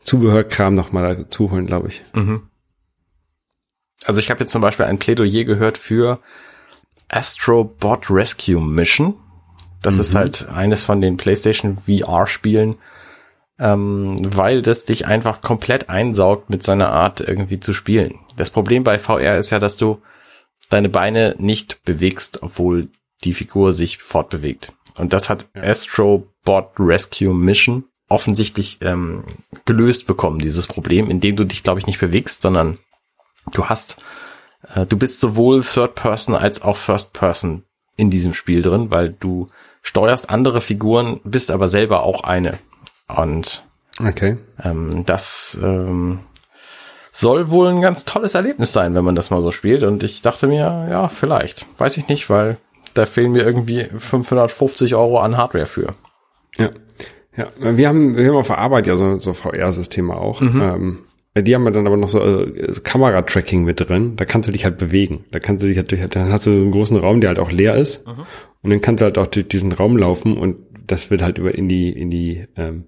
Zubehörkram nochmal dazu holen, glaube ich. Also ich habe jetzt zum Beispiel ein Plädoyer gehört für Astro Bot Rescue Mission. Das ist halt eines von den PlayStation VR-Spielen, ähm, weil das dich einfach komplett einsaugt mit seiner Art irgendwie zu spielen. Das Problem bei VR ist ja, dass du deine Beine nicht bewegst, obwohl die Figur sich fortbewegt. Und das hat Ja. Astro Bot Rescue Mission offensichtlich ähm, gelöst bekommen, dieses Problem, indem du dich, glaube ich, nicht bewegst, sondern du hast, äh, du bist sowohl Third Person als auch First Person in diesem Spiel drin, weil du steuerst andere Figuren, bist aber selber auch eine. Und Okay. ähm, das ähm, soll wohl ein ganz tolles Erlebnis sein, wenn man das mal so spielt. Und ich dachte mir, ja, vielleicht. Weiß ich nicht, weil da fehlen mir irgendwie 550 Euro an Hardware für. Ja. Ja, wir haben, wir haben auf der Arbeit ja so, so VR-Systeme auch. Ähm, die haben wir dann aber noch so, äh, so Kamera-Tracking mit drin. Da kannst du dich halt bewegen. Da kannst du dich halt durch, dann hast du so einen großen Raum, der halt auch leer ist. Und dann kannst du halt auch durch diesen Raum laufen und das wird halt über in die, in die, ähm,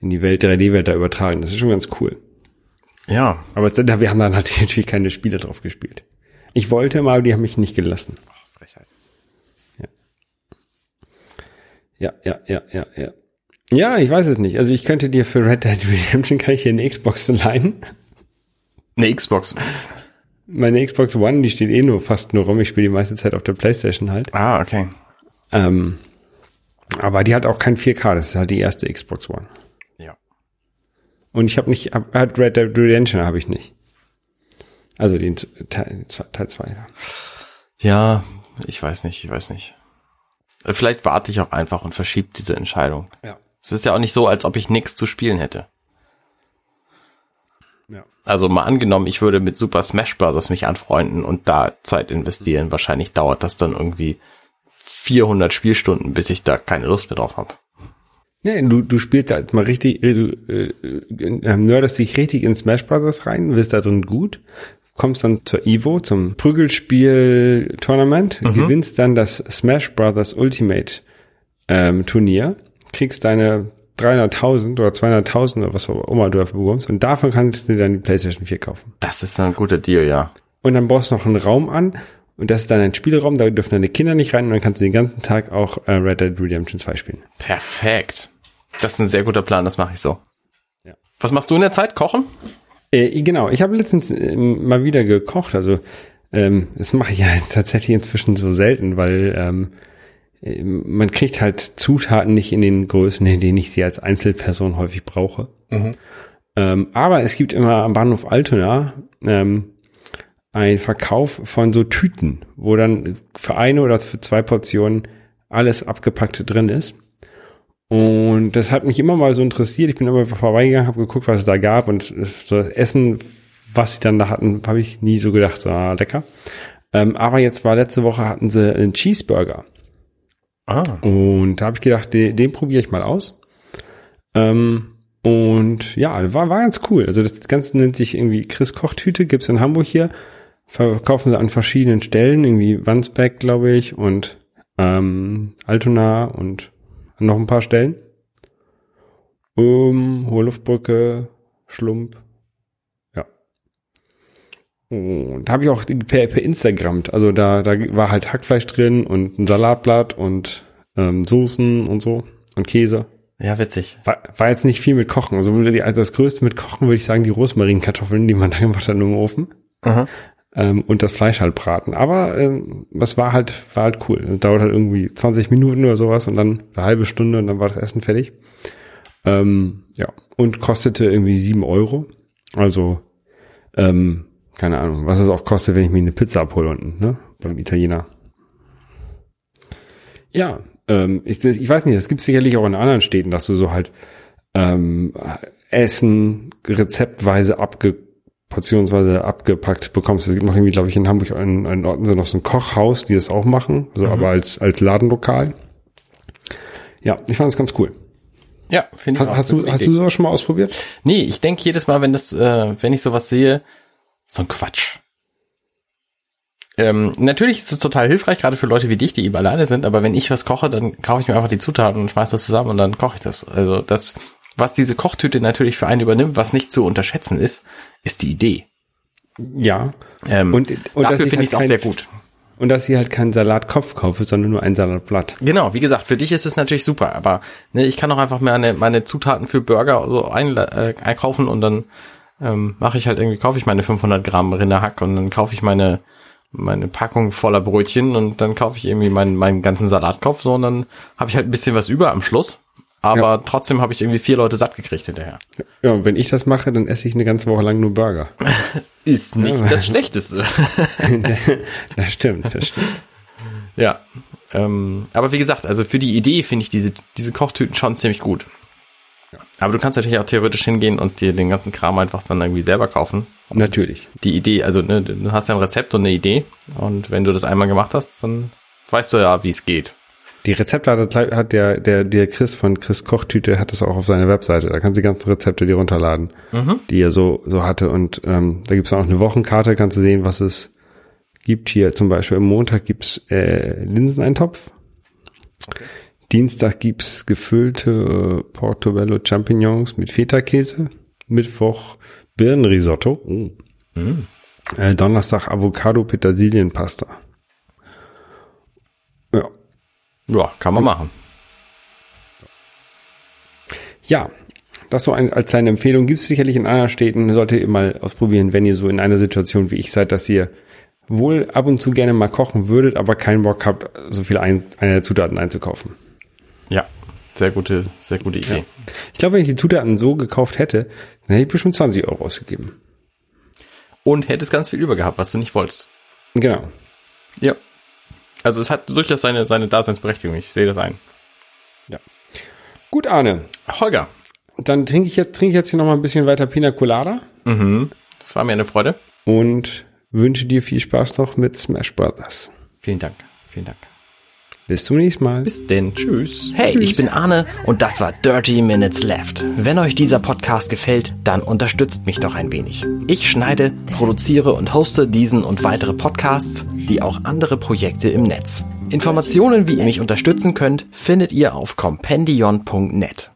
in die Welt, 3D-Welt da übertragen. Das ist schon ganz cool. Ja, Aber es, wir haben dann [LAUGHS] natürlich keine Spiele drauf gespielt. Ich wollte mal, aber die haben mich nicht gelassen. Frechheit. Ja, ja, ja, ja, ja. Ja, ich weiß es nicht. Also ich könnte dir für Red Dead Redemption kann ich dir eine Xbox leihen. Eine Xbox. Meine Xbox One, die steht eh nur fast nur rum. Ich spiele die meiste Zeit auf der Playstation halt. Ah, okay. Ähm, aber die hat auch kein 4K. Das ist halt die erste Xbox One. Ja. Und ich habe nicht, hab, hat Red Dead Redemption habe ich nicht. Also den Teil 2. Teil zwei, ja. Ja, ich weiß nicht, ich weiß nicht. Vielleicht warte ich auch einfach und verschiebe diese Entscheidung. Ja. Es ist ja auch nicht so, als ob ich nichts zu spielen hätte. Also mal angenommen, ich würde mit Super Smash Bros. mich anfreunden und da Zeit investieren. Wahrscheinlich dauert das dann irgendwie 400 Spielstunden, bis ich da keine Lust mehr drauf habe. Nee, du, du spielst halt mal richtig, äh, du äh, äh, nerdest dich richtig in Smash Brothers rein, wirst da drin gut, kommst dann zur Evo, zum Prügelspiel-Tournament, gewinnst dann das Smash Brothers Ultimate ähm, Turnier, kriegst deine 300.000 oder 200.000 oder was auch immer du dafür bekommst und davon kannst du dann die PlayStation 4 kaufen. Das ist ein guter Deal, ja. Und dann baust du noch einen Raum an und das ist dann ein Spielraum, da dürfen deine Kinder nicht rein und dann kannst du den ganzen Tag auch äh, Red Dead Redemption 2 spielen. Perfekt. Das ist ein sehr guter Plan, das mache ich so. Ja. Was machst du in der Zeit? Kochen? Äh, genau, ich habe letztens äh, mal wieder gekocht. Also ähm, das mache ich ja [LAUGHS] tatsächlich inzwischen so selten, weil ähm, äh, man kriegt halt Zutaten nicht in den Größen, in denen ich sie als Einzelperson häufig brauche. Ähm, aber es gibt immer am Bahnhof Altona ähm, ein Verkauf von so Tüten, wo dann für eine oder für zwei Portionen alles abgepackt drin ist. Und das hat mich immer mal so interessiert. Ich bin immer vorbeigegangen, habe geguckt, was es da gab und so das Essen, was sie dann da hatten, habe ich nie so gedacht, so ah, lecker. Ähm, aber jetzt war letzte Woche hatten sie einen Cheeseburger Ah. und da habe ich gedacht, den, den probiere ich mal aus. Ähm, und ja, war, war ganz cool. Also das Ganze nennt sich irgendwie Chris Kochtüte, gibt's in Hamburg hier. Verkaufen sie an verschiedenen Stellen, irgendwie Wandsbeck, glaube ich, und ähm, Altona und noch ein paar Stellen. Um, Hohe Luftbrücke, Schlump. Und habe ich auch per, per Instagram, also da, da war halt Hackfleisch drin und ein Salatblatt und ähm, Soßen und so und Käse. Ja, witzig. War, war jetzt nicht viel mit Kochen. Also also das Größte mit Kochen würde ich sagen die Rosmarinkartoffeln, die man [LAUGHS] da gemacht hat im Ofen. Aha. Ähm, und das Fleisch halt braten. Aber ähm, das war halt, war halt cool. Das dauert halt irgendwie 20 Minuten oder sowas und dann eine halbe Stunde und dann war das Essen fertig. Ähm, ja. Und kostete irgendwie sieben Euro. Also, ähm, keine Ahnung, was es auch kostet, wenn ich mir eine Pizza abhole unten, ne? Beim Italiener. Ja, ähm, ich, ich weiß nicht, das gibt sicherlich auch in anderen Städten, dass du so halt ähm, Essen rezeptweise abge portionsweise abgepackt bekommst. Es gibt noch irgendwie, glaube ich, in Hamburg in, in Orten so noch so ein Kochhaus, die das auch machen, also aber als als Ladenlokal. Ja, ich fand das ganz cool. Ja, finde ich Hast, auch hast du hast du sowas schon mal ausprobiert? Nee, ich denke jedes Mal, wenn das, äh, wenn ich sowas sehe, so ein Quatsch. Ähm, natürlich ist es total hilfreich, gerade für Leute wie dich, die eben alleine sind, aber wenn ich was koche, dann kaufe ich mir einfach die Zutaten und schmeiß das zusammen und dann koche ich das. Also das, was diese Kochtüte natürlich für einen übernimmt, was nicht zu unterschätzen ist, ist die Idee. Ja. Ähm, Und- und dafür finde halt ich es auch sehr gut. Und dass ich halt keinen Salatkopf kaufe, sondern nur ein Salatblatt. Genau, wie gesagt, für dich ist es natürlich super, aber ne, ich kann auch einfach meine, meine Zutaten für Burger so ein, äh, einkaufen und dann ähm, mache ich halt irgendwie, kaufe ich meine 500 Gramm Rinderhack und dann kaufe ich meine meine Packung voller Brötchen und dann kaufe ich irgendwie meinen, meinen ganzen Salatkopf so und dann habe ich halt ein bisschen was über am Schluss. Aber Ja. trotzdem habe ich irgendwie vier Leute satt gekriegt hinterher. Ja, und wenn ich das mache, dann esse ich eine ganze Woche lang nur Burger. [LAUGHS] Ist nicht Ja. das Schlechteste. [LAUGHS] das stimmt, das stimmt. ja. Ähm, aber wie gesagt, also für die Idee finde ich diese, diese Kochtüten schon ziemlich gut. Aber du kannst natürlich auch theoretisch hingehen und dir den ganzen Kram einfach dann irgendwie selber kaufen. Natürlich. Die Idee, also ne, du hast ja ein Rezept und eine Idee und wenn du das einmal gemacht hast, dann weißt du ja, wie es geht. Die Rezepte hat, hat der, der, der Chris von Chris Kochtüte hat das auch auf seiner Webseite. Da kannst du die ganzen Rezepte dir runterladen, die er so, so hatte. Und ähm, da gibt's auch eine Wochenkarte, kannst du sehen, was es gibt. Hier zum Beispiel am Montag gibt's äh, Linseneintopf. Dienstag gibt's gefüllte äh, Portobello Champignons mit Feta-Käse. Mittwoch Birnenrisotto. Oh. Äh, Donnerstag Avocado Petersilienpasta. Ja, Ja, kann man machen. Ja, das so ein, als kleine Empfehlung gibt es sicherlich in anderen Städten, solltet ihr mal ausprobieren, wenn ihr so in einer Situation wie ich seid, dass ihr wohl ab und zu gerne mal kochen würdet, aber keinen Bock habt, so viele ein, Zutaten einzukaufen. Ja, sehr gute, sehr gute Idee. Ich glaube, wenn ich die Zutaten so gekauft hätte, dann hätte ich bestimmt 20 Euro ausgegeben. Und hättest ganz viel über gehabt, was du nicht wolltest. Genau. Ja. Also es hat durchaus seine, seine Daseinsberechtigung. Ich sehe das ein. Gut, Arne. Holger, Dann trinke ich jetzt, trinke ich jetzt hier noch mal ein bisschen weiter Pina Colada das war mir eine Freude. und wünsche dir viel Spaß noch mit Smash Brothers. Vielen Dank. Vielen Dank. Bis zum nächsten Mal. Bis denn. Tschüss. Hey, ich bin Arne und das war Dirty Minutes Left. Wenn euch dieser Podcast gefällt, dann unterstützt mich doch ein wenig. Ich schneide, produziere und hoste diesen und weitere Podcasts, wie auch andere Projekte im Netz. Informationen, wie ihr mich unterstützen könnt, findet ihr auf compendion.net.